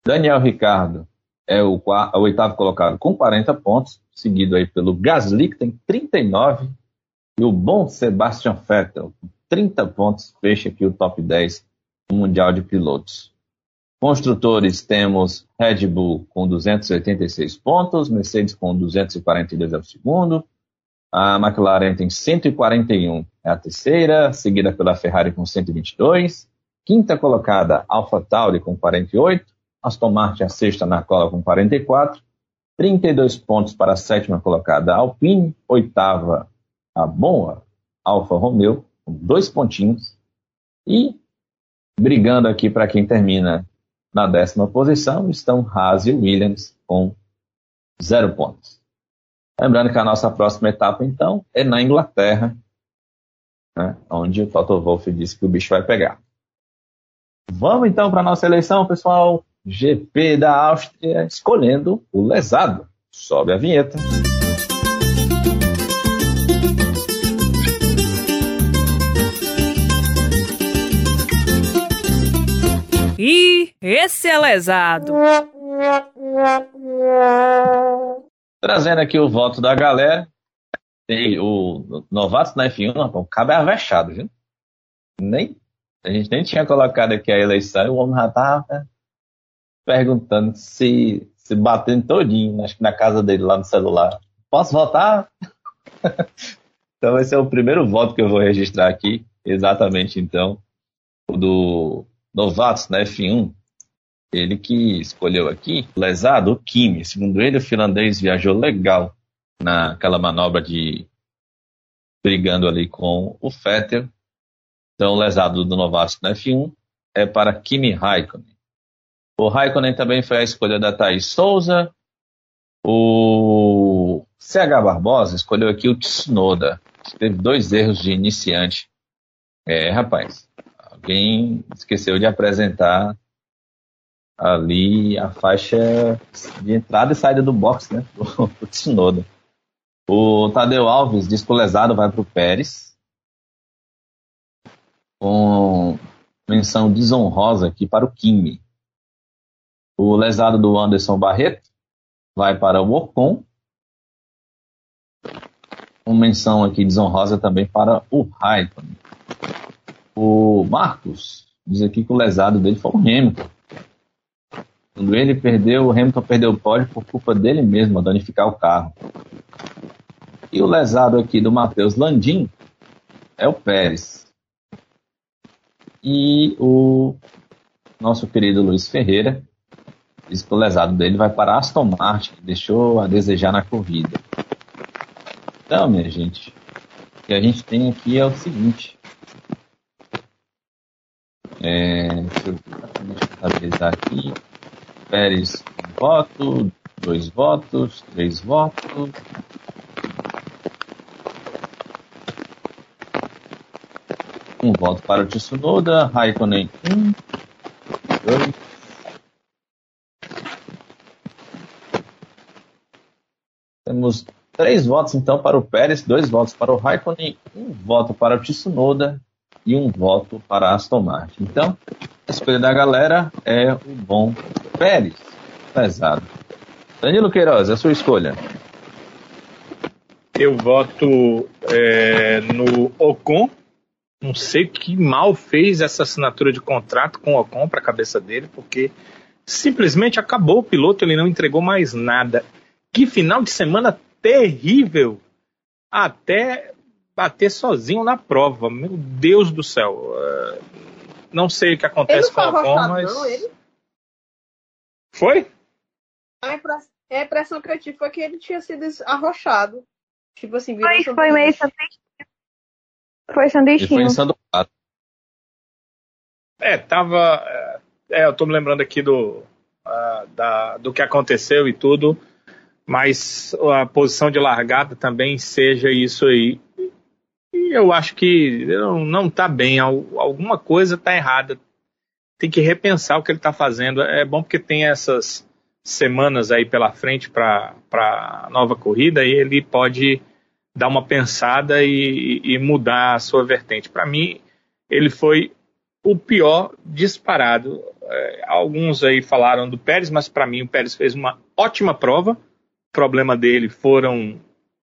Daniel Ricardo é o, é o, oitavo colocado com 40 pontos, seguido aí pelo Gasly, que tem 39, e o bom Sebastian Vettel, com 30 pontos, fecha aqui o top 10 do Mundial de Pilotos. Construtores temos Red Bull com 286 pontos, Mercedes com 242 é o segundo, a McLaren tem 141, a terceira, seguida pela Ferrari com 122. Quinta colocada, AlphaTauri com 48. Aston Martin a sexta na cola com 44. 32 pontos para a sétima colocada, Alpine. Oitava, a boa Alfa Romeo, com dois pontinhos. E brigando aqui para quem termina na décima posição estão Haas e Williams com zero pontos. Lembrando que a nossa próxima etapa, então, é na Inglaterra, né, onde o Toto Wolff disse que o bicho vai pegar. Vamos então para a nossa eleição, pessoal. GP da Áustria, escolhendo o lesado. Sobe a vinheta. E esse é lesado. Trazendo aqui o voto da galera. Tem o Novatos na F1, o cabo é avexado, viu? Nem, a gente nem tinha colocado aqui a eleição e o homem já tava perguntando se, se batendo todinho, acho que na casa dele lá no celular. Posso votar? <laughs> então esse é o primeiro voto que eu vou registrar aqui, exatamente então, o do Novatos na F1. Ele que escolheu aqui, lesado, o Kimi. Segundo ele, o finlandês viajou legal naquela manobra de brigando ali com o Vettel. Então, o lesado do Novato na F1 é para Kimi Raikkonen. O Raikkonen também foi a escolha da Thaís Souza. O CH Barbosa escolheu aqui o Tsunoda. Teve dois erros de iniciante. É, rapaz, alguém esqueceu de apresentar ali a faixa de entrada e saída do box, né? <laughs> O Tsunoda. O Tadeu Alves diz que o lesado vai para o Pérez. Com menção desonrosa aqui para o Kimi. O lesado do Anderson Barreto vai para o Ocon. Uma menção aqui desonrosa também para o Raikkonen. O Marcos diz aqui que o lesado dele foi o Hamilton. Quando ele perdeu, o Hamilton perdeu o pódio por culpa dele mesmo, danificar o carro. E o lesado aqui do Matheus Landim é o Pérez. E o nosso querido Luiz Ferreira diz que o lesado dele vai para Aston Martin, que deixou a desejar na corrida. Então, minha gente, o que a gente tem aqui é o seguinte. É, Deixa eu aqui. Pérez, um voto, dois votos, três votos. Um voto para o Tsunoda, Raikkonen um, dois. Temos três votos então para o Pérez, dois votos para o Raikkonen, um voto para o Tsunoda e um voto para Aston Martin. Então, a escolha da galera é o bom Pérez. Pesado. Danilo Queiroz, a sua escolha. Eu voto é, no Ocon. Não sei que mal fez essa assinatura de contrato com o Ocon para a cabeça dele, porque simplesmente acabou o piloto, ele não entregou mais nada. Que final de semana terrível até bater sozinho na prova. Meu Deus do céu. Uh, não sei o que acontece com o Ocon, mas. Não, ele... Foi? A impressão, a impressão que eu tive foi que ele tinha sido arrochado. Tipo assim, virou foi, foi meio. Foi sanduichinho. Foi em É, tava. É, eu tô me lembrando aqui do, uh, da, do que aconteceu e tudo, mas a posição de largada também seja isso aí. E eu acho que não, não tá bem, alguma coisa tá errada. Tem que repensar o que ele tá fazendo. É bom porque tem essas semanas aí pela frente para a nova corrida e ele pode dar uma pensada e, e mudar a sua vertente. Para mim, ele foi o pior disparado. É, alguns aí falaram do Pérez, mas para mim o Pérez fez uma ótima prova. O problema dele foram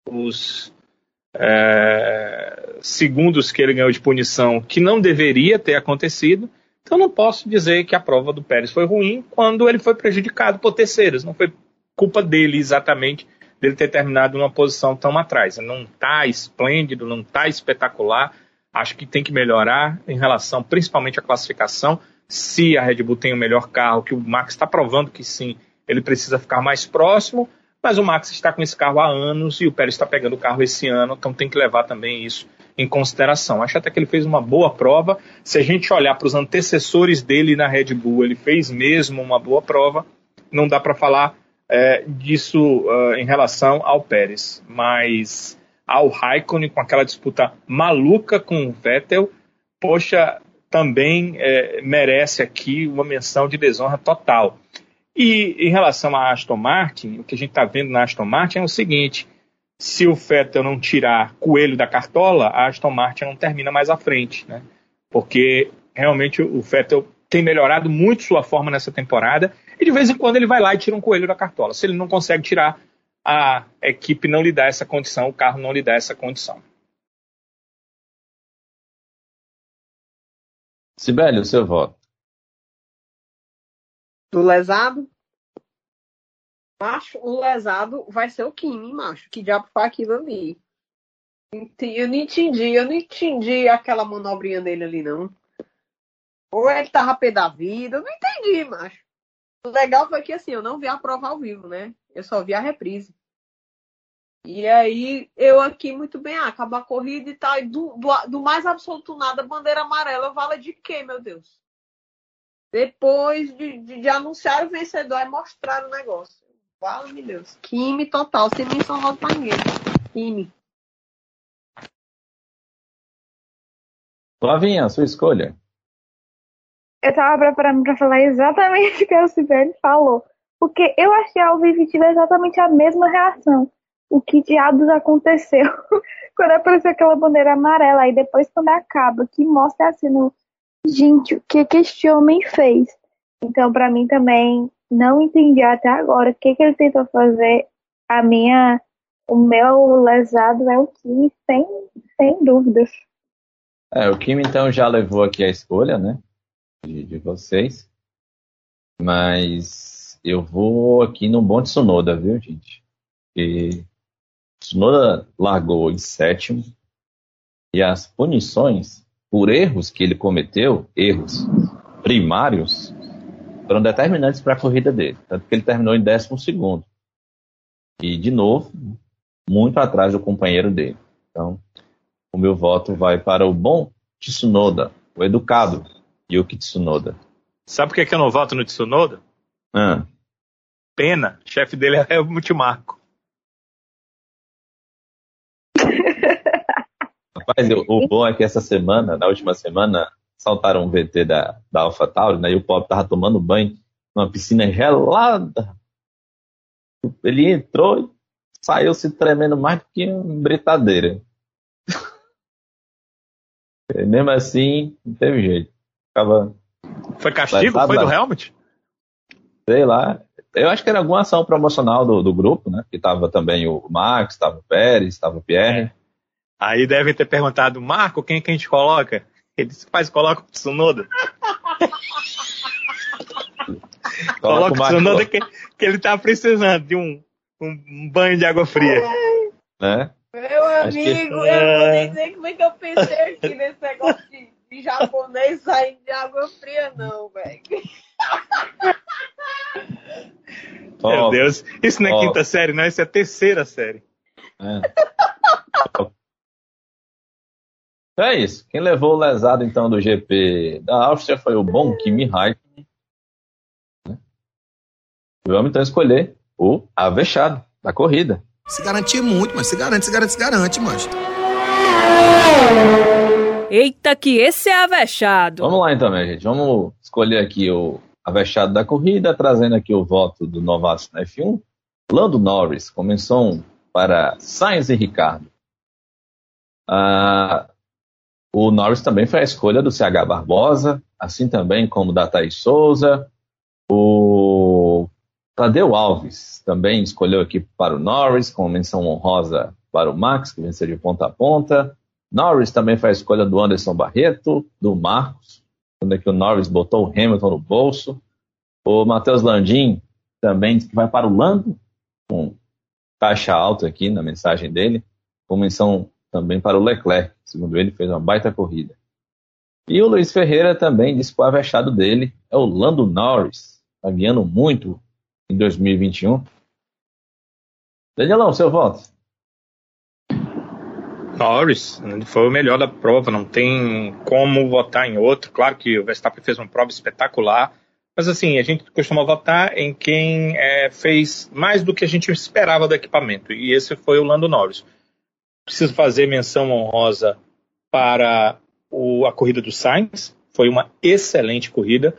os é, segundos que ele ganhou de punição que não deveria ter acontecido. Então não posso dizer que a prova do Pérez foi ruim quando ele foi prejudicado por terceiros. Não foi culpa dele exatamente dele ter terminado numa posição tão atrás. Não está esplêndido, não está espetacular. Acho que tem que melhorar em relação principalmente à classificação. Se a Red Bull tem o melhor carro, que o Max está provando que sim, ele precisa ficar mais próximo. Mas o Max está com esse carro há anos e o Pérez está pegando o carro esse ano, então tem que levar também isso em consideração. Acho até que ele fez uma boa prova. Se a gente olhar para os antecessores dele na Red Bull, ele fez mesmo uma boa prova. Não dá para falar é, disso uh, em relação ao Pérez, mas ao Raikkonen com aquela disputa maluca com o Vettel, poxa, também é, merece aqui uma menção de desonra total. E em relação à Aston Martin, o que a gente está vendo na Aston Martin é o seguinte: se o Vettel não tirar coelho da cartola, a Aston Martin não termina mais à frente, né? Porque realmente o Vettel tem melhorado muito sua forma nessa temporada e de vez em quando ele vai lá e tira um coelho da cartola. Se ele não consegue tirar, a equipe não lhe dá essa condição, o carro não lhe dá essa condição. Sibeli, o seu voto. Do lesado? Macho, o lesado vai ser o Kimi, macho. Que diabo foi aquilo ali? Eu não entendi, eu não entendi aquela manobrinha dele ali, não. Ou ele tava pé da vida, eu não entendi, macho. O legal foi que assim, eu não vi a prova ao vivo, né? Eu só vi a reprise. E aí, eu aqui muito bem, ah, acabou a corrida e tal, e do, do, do mais absoluto nada, bandeira amarela, vale de quê, meu Deus? Depois de, de, de anunciar o vencedor, e mostrar o negócio. Fala, meu Deus. Kimi total, sem menção roda pra ninguém. Kimi. Flavinha, sua escolha. Eu tava preparando pra falar exatamente <laughs> o que a Sibeli falou. Porque eu achei ao vivo tive exatamente a mesma reação. O que diabos aconteceu? <laughs> quando apareceu aquela bandeira amarela, e depois quando acaba, que mostra assim no. Gente, o que, que este homem fez? Então, para mim também, não entendi até agora o que, que ele tentou fazer. A minha, o meu lesado é o Kimi, sem, sem dúvidas. É, o Kimi então já levou aqui a escolha, né? De, de vocês. Mas eu vou aqui no bom de Sonoda, viu, gente? E Sonoda largou em sétimo. E as punições por erros que ele cometeu, erros primários, foram determinantes para a corrida dele. Tanto que ele terminou em 12 E, de novo, muito atrás do companheiro dele. Então, o meu voto vai para o bom Tsunoda, o educado Yuki Tsunoda. Sabe por que, que eu não voto no Tsunoda? Ah. Pena, chefe dele é o Multimarco. Rapaz, o bom é que essa semana, na última semana, saltaram um VT da, da AlphaTauri, né? E o pobre tava tomando banho numa piscina gelada. Ele entrou e saiu se tremendo mais do que uma britadeira. <laughs> mesmo assim, não teve jeito. Ficava. Foi castigo? Foi do Helmut? Sei lá. Eu acho que era alguma ação promocional do, do grupo, né? Que tava também o Max, tava o Pérez, tava o Pierre. É. Aí devem ter perguntado, Marco, quem é que a gente coloca? <laughs> Ele disse, faz, coloca o Tsunoda. <laughs> coloca o Tsunoda que, que ele tá precisando de um, um banho de água fria. Né? Meu amigo, que... eu não vou nem dizer como é que eu pensei aqui nesse <laughs> negócio de, japonês saindo de água fria, não, velho. Meu Deus, isso não é oh. quinta série, não, isso é terceira série. É. Então é isso. Quem levou o lesado então do GP da Áustria foi o bom Kimi Raikkonen. Né? Vamos então escolher o avexado da corrida. Se garantir muito, mas se garante, se garante, se garante, mas. Eita, que esse é avexado. Vamos lá então, minha gente. Vamos escolher aqui o avexado da corrida, trazendo aqui o voto do novato na F1. Lando Norris, começou para Sainz e Ricardo. Ah, o Norris também foi a escolha do CH Barbosa, assim também como da Thaís Souza. O Tadeu Alves também escolheu aqui para o Norris, com menção honrosa para o Max, que venceu de ponta a ponta. Norris também foi a escolha do Anderson Barreto, do Marcos, quando é que o Norris botou o Hamilton no bolso. O Matheus Landim também que vai para o Lando, com taxa alta aqui na mensagem dele, com menção também para o Leclerc. Segundo ele, fez uma baita corrida. E o Luiz Ferreira também disse que o avexado dele é o Lando Norris. Está guiando muito em 2021. Danielão, seu voto. Norris foi o melhor da prova, não tem como votar em outro. Claro que o Verstappen fez uma prova espetacular, mas assim, a gente costuma votar em quem é, fez mais do que a gente esperava do equipamento, e esse foi o Lando Norris. Preciso fazer menção honrosa para o, a corrida do Sainz. Foi uma excelente corrida.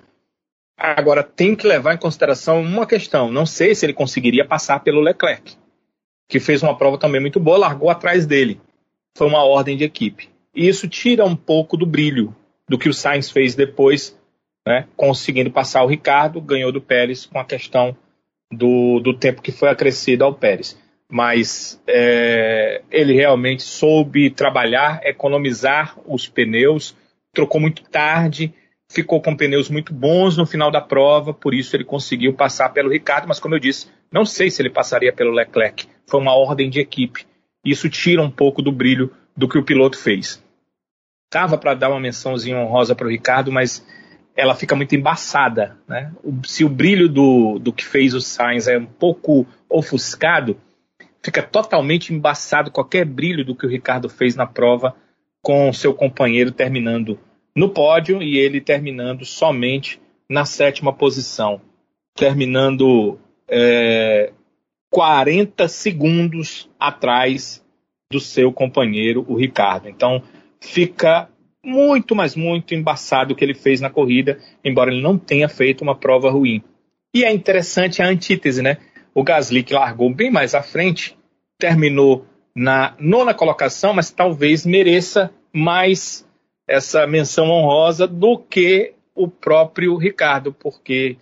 Agora, tem que levar em consideração uma questão. Não sei se ele conseguiria passar pelo Leclerc, que fez uma prova também muito boa, largou atrás dele. Foi uma ordem de equipe. E isso tira um pouco do brilho do que o Sainz fez depois, né, conseguindo passar o Ricardo, ganhou do Pérez com a questão do, do tempo que foi acrescido ao Pérez mas é, ele realmente soube trabalhar, economizar os pneus, trocou muito tarde, ficou com pneus muito bons no final da prova, por isso ele conseguiu passar pelo Ricardo, mas como eu disse, não sei se ele passaria pelo Leclerc, foi uma ordem de equipe. Isso tira um pouco do brilho do que o piloto fez. Tava para dar uma mençãozinha honrosa para o Ricardo, mas ela fica muito embaçada. Né? Se o brilho do, do que fez o Sainz é um pouco ofuscado, fica totalmente embaçado qualquer brilho do que o Ricardo fez na prova, com seu companheiro terminando no pódio e ele terminando somente na sétima posição, terminando é, 40 segundos atrás do seu companheiro, o Ricardo. Então fica muito, mas muito embaçado o que ele fez na corrida, embora ele não tenha feito uma prova ruim. E é interessante a antítese, né? O Gasly, que largou bem mais à frente, terminou na nona colocação, mas talvez mereça mais essa menção honrosa do que o próprio Ricardo, porque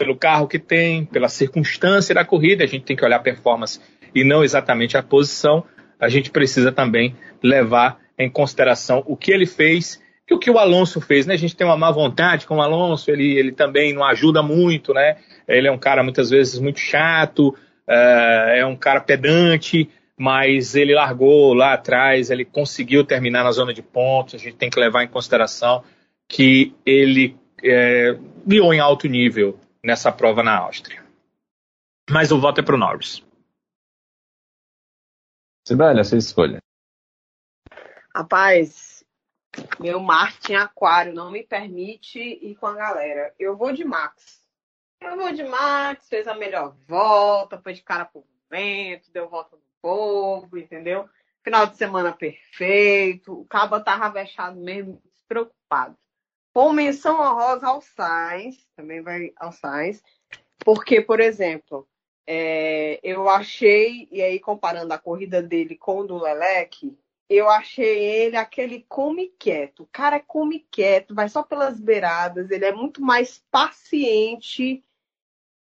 pelo carro que tem, pela circunstância da corrida, a gente tem que olhar a performance e não exatamente a posição. A gente precisa também levar em consideração o que ele fez e o que o Alonso fez, né? A gente tem uma má vontade com o Alonso, ele, ele também não ajuda muito, né? Ele é um cara muitas vezes muito chato, uh, é um cara pedante, mas ele largou lá atrás, ele conseguiu terminar na zona de pontos. A gente tem que levar em consideração que ele é, guiou em alto nível nessa prova na Áustria. Mas o voto é para o Norris. Sibélia, sua escolha. Rapaz, Meu Marte em Aquário não me permite ir com a galera. Eu vou de Max. Eu vou de Max, fez a melhor volta, foi de cara pro vento, deu volta no povo, entendeu? Final de semana perfeito. O Cabo tava vexado mesmo, despreocupado. Com menção honrosa ao Sainz, também vai ao Sainz, porque, por exemplo, é, eu achei, e aí comparando a corrida dele com o do Leleque, eu achei ele aquele come quieto. O cara é come quieto, vai só pelas beiradas, ele é muito mais paciente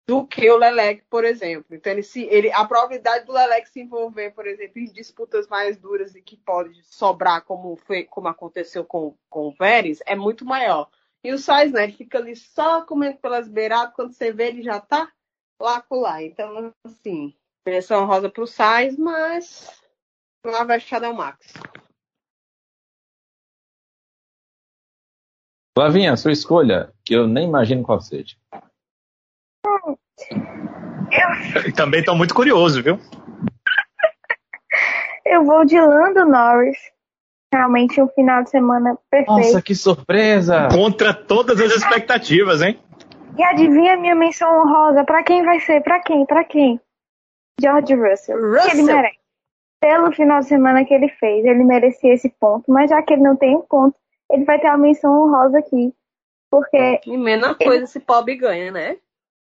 do que o Leleque, por exemplo. Então, ele se, ele, a probabilidade do Leleque se envolver, por exemplo, em disputas mais duras e que pode sobrar, como, foi, como aconteceu com, com o Pérez, é muito maior. E o Sainz, né, ele fica ali só comendo pelas beiradas, quando você vê, ele já tá lá com lá. Então, assim, menção rosa pro Sainz, mas vexada é o Max. Flavinha, sua escolha, que eu nem imagino qual seja. Eu... Também estou muito curioso, viu? <laughs> eu vou de Lando Norris. Realmente um final de semana perfeito. Nossa, que surpresa! Contra todas as expectativas, hein? E adivinha a minha menção honrosa? Pra quem vai ser? Pra quem? Pra quem? George Russell. Russell. ele merece. Pelo final de semana que ele fez, ele merecia esse ponto, mas já que ele não tem um ponto, ele vai ter uma menção honrosa aqui. Porque. E menos coisa ele... esse pobre ganha, né?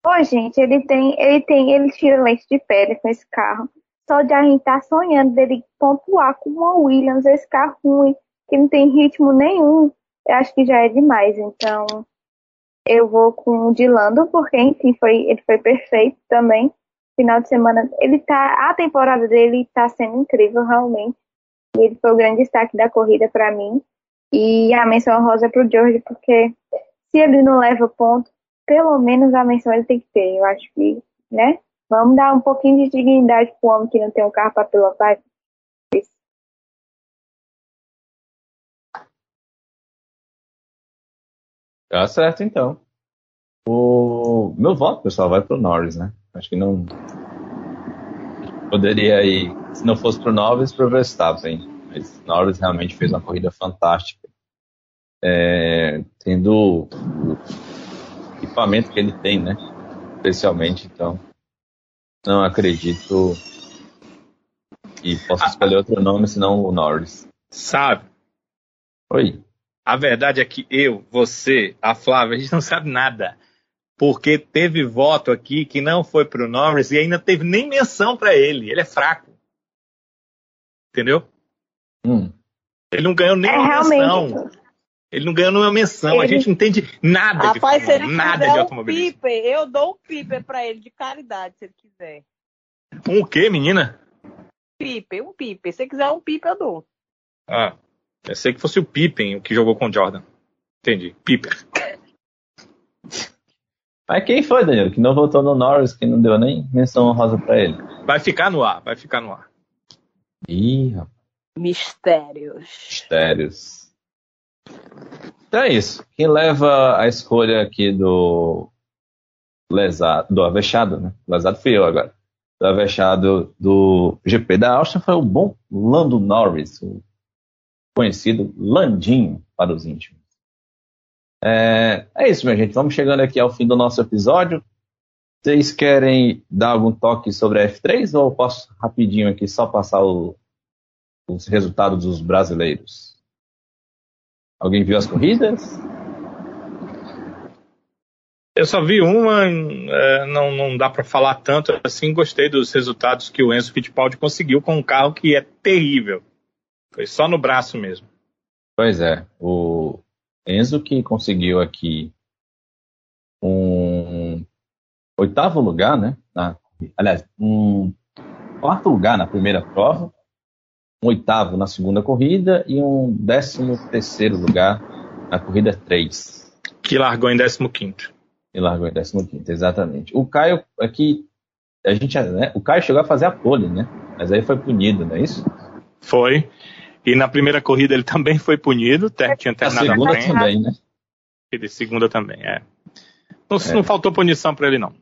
Pô, gente, ele tem, ele tem, ele tira leite de pedra com esse carro. Só de a gente tá sonhando dele pontuar com uma Williams, esse carro ruim, que não tem ritmo nenhum, eu acho que já é demais. Então, eu vou com o Dilando, porque, enfim, foi, ele foi perfeito também. Final de semana, ele tá, a temporada dele tá sendo incrível, realmente. E ele foi o grande destaque da corrida para mim. E a menção rosa pro George, porque se ele não leva ponto, pelo menos a menção ele tem que ter. Eu acho que, né? Vamos dar um pouquinho de dignidade pro homem que não tem um carro para pilotar. Tá certo, então. O meu voto, pessoal, vai pro Norris, né? Acho que não poderia ir, se não fosse pro Norris, pro Verstappen. Mas Norris realmente fez uma corrida fantástica. É, tendo equipamento que ele tem, né? Especialmente, então. Não acredito que possa escolher outro nome senão o Norris. Sabe? Oi. A verdade é que eu, você, a Flávia, a gente não sabe nada. Porque teve voto aqui que não foi pro Norris e ainda teve nem menção para ele. Ele é fraco. Entendeu? Hum. Ele não ganhou nem é, menção. Ele não ganhou nenhuma menção. Ele... A gente não entende nada Rapaz, de se ele nada de automobilismo. Um piper, eu dou um piper para ele de caridade, se ele quiser. Um o quê, menina? Piper, um piper. Se quiser um piper, eu dou. Ah, eu sei que fosse o Pippen o que jogou com o Jordan. Entendi. Piper. Mas quem foi, Danilo, que não votou no Norris, que não deu nem menção honrosa para ele? Vai ficar no ar, vai ficar no ar. Ih, rapaz. Mistérios. Mistérios. Então é isso. Quem leva a escolha aqui do lesado, do avexado, né? Lesado fui eu agora. Do avexado do GP da Áustria foi o bom Lando Norris, o conhecido Landinho para os íntimos. É, é isso, minha gente. Vamos chegando aqui ao fim do nosso episódio. Vocês querem dar algum toque sobre a F3 ou posso rapidinho aqui só passar o, os resultados dos brasileiros? Alguém viu as corridas? Eu só vi uma, é, não, não dá para falar tanto assim. Gostei dos resultados que o Enzo Fittipaldi conseguiu com um carro que é terrível. Foi só no braço mesmo. Pois é, o Enzo que conseguiu aqui um oitavo lugar, né? Na, aliás, um quarto lugar na primeira prova um oitavo na segunda corrida e um décimo terceiro lugar na corrida 3. Que largou em décimo quinto. E largou em décimo quinto, exatamente. O Caio aqui, a gente, né, o Caio chegou a fazer a pole, né? Mas aí foi punido, não é isso? Foi. E na primeira corrida ele também foi punido, tinha terminado a segunda a também, né? E de segunda também, é. Não, é. não faltou punição para ele, não.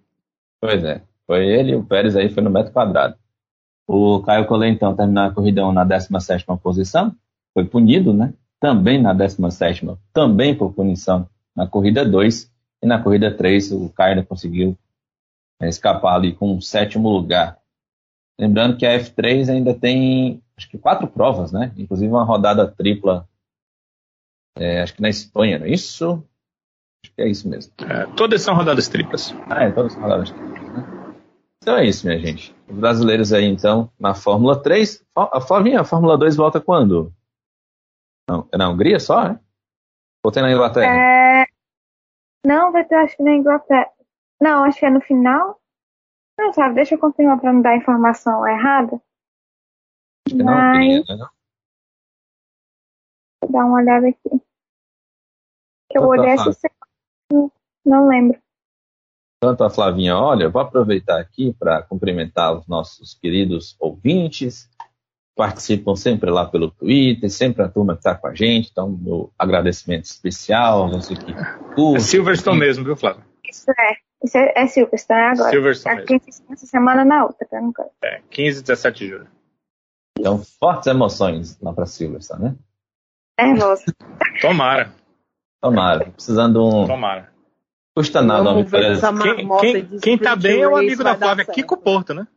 Pois é. Foi ele e o Pérez aí foi no metro quadrado. O Caio Collet, então, terminou a corrida na 17 posição, foi punido, né? também na 17, também por punição na corrida 2. E na corrida 3, o Caio conseguiu é, escapar ali com o sétimo lugar. Lembrando que a F3 ainda tem, acho que quatro provas, né? Inclusive uma rodada tripla, é, acho que na Espanha, não é isso? Acho que é isso mesmo. É, todas são rodadas triplas. Ah, é, todas são rodadas triplas? Então é isso, minha gente. Os brasileiros aí, então, na Fórmula 3. A Flavinha, a Fórmula 2 volta quando? Não, é na Hungria só, né? Ou tem na Inglaterra? É... Não, vai ter, acho que na Inglaterra. Não, acho que é no final. Não, sabe, deixa eu confirmar para não dar informação errada. Acho que não, Mas... né? Vou dar uma olhada aqui. Que eu olhei essa semana. Não lembro. Tanto a Flavinha, olha, vou aproveitar aqui para cumprimentar os nossos queridos ouvintes, participam sempre lá pelo Twitter, sempre a turma que está com a gente, então meu agradecimento especial, você que curte. É Silverstone mesmo, viu, Flávio? Isso é, isso é, é Silverstone agora. Silverstone Aqui mesmo. essa semana na outra, pra nunca. É, 15 e 17 de julho. Então, fortes emoções lá para Silverstone, né? Nervosa. Tomara. Tomara, precisando de um... Tomara. Custa nada, Vamos ver essa Quem, quem, quem tá bem é o amigo da Flávia. Kiko Porto, né?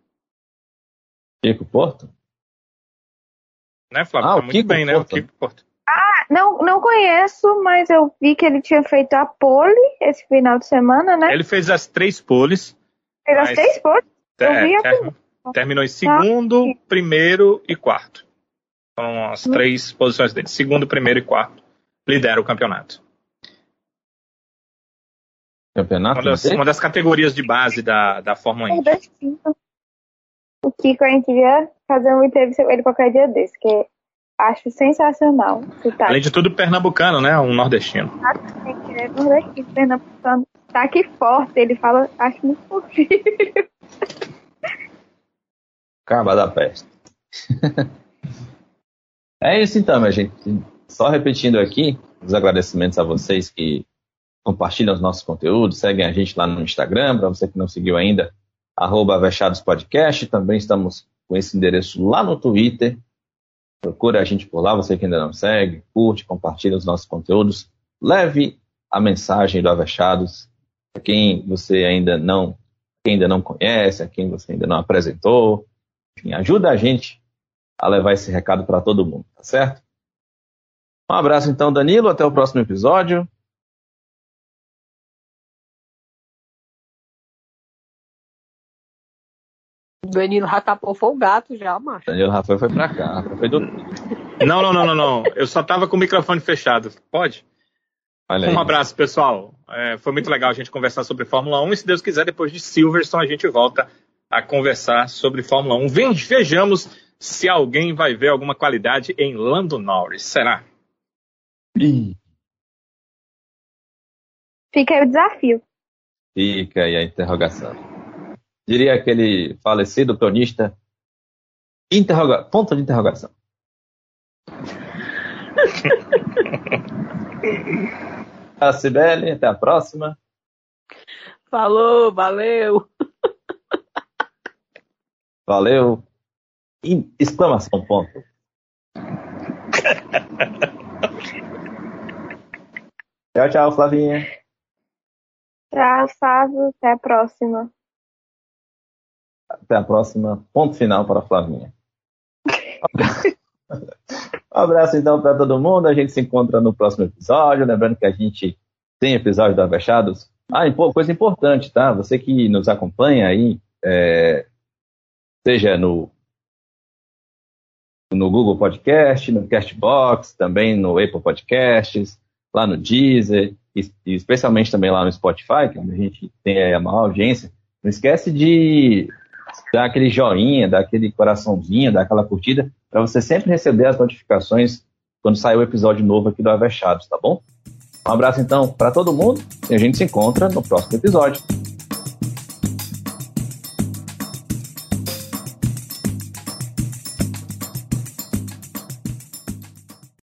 Kiko Porto? Né, Flávio? Ah, tá o muito Kiko bem, né? Porto. O Kiko Porto. Não, não conheço, mas eu vi que ele tinha feito a pole esse final de semana, né? Ele fez as três poles. Fez as três poles. Eu É, vi a ter- terminou em segundo, primeiro e quarto. São as três posições dele. Segundo, primeiro e quarto. Lidera o campeonato. Campeonato Uma das, uma das categorias de base da, da Fórmula Indy. O Kiko, a gente devia fazer uma entrevista com ele qualquer dia desse, que acho sensacional. Tá, Além de tudo, pernambucano, né? Um nordestino. é nordestino, pernambucano. Tá aqui forte, ele fala, acho muito fofinho. Caba da peste. <laughs> é isso então, minha gente. Só repetindo aqui, os agradecimentos a vocês que compartilham os nossos conteúdos, seguem a gente lá no Instagram, para você que não seguiu ainda, arroba Podcast. Também estamos com esse endereço lá no Twitter. Procura a gente por lá, você que ainda não segue, curte, compartilha os nossos conteúdos. Leve a mensagem do Avechados a quem você ainda não, quem ainda não conhece, a quem você ainda não apresentou. Enfim, ajuda a gente a levar esse recado para todo mundo, tá certo? Um abraço então, Danilo, até o próximo episódio. Danilo já tapou foi o gato já, macho. Danilo Rafael foi para cá, foi dormir. Não, não, não, não, não. Eu só tava com o microfone fechado. Pode? Olha aí. Um abraço, pessoal. É, foi muito legal a gente conversar sobre Fórmula 1 e, se Deus quiser, depois de Silverstone, a gente volta a conversar sobre Fórmula 1. Vem, vejamos se alguém vai ver alguma qualidade em Lando Norris. Será? Ih, Fica aí o desafio. Fica aí a interrogação. Diria aquele falecido cronista, interroga... ponto de interrogação. <laughs> a Cibele, até a próxima. Falou, valeu. <laughs> Valeu. E- exclamação, ponto. tchau, tchau, Flavinha. Tchau, Fábio. Até a próxima. Até a próxima. Ponto final para a Flavinha. Um <laughs> abraço então para todo mundo. A gente se encontra no próximo episódio. Lembrando que a gente tem episódio do Avechados. Ah, coisa importante, tá? Você que nos acompanha aí, é, seja no, no Google Podcast, no Castbox, também no Apple Podcasts, lá no Deezer, e, e especialmente também lá no Spotify, que é onde a gente tem aí a maior audiência. Não esquece de dar aquele joinha, dar aquele coraçãozinho, dar aquela curtida, para você sempre receber as notificações quando sair o episódio novo aqui do Avechados, tá bom? Um abraço então para todo mundo e a gente se encontra no próximo episódio.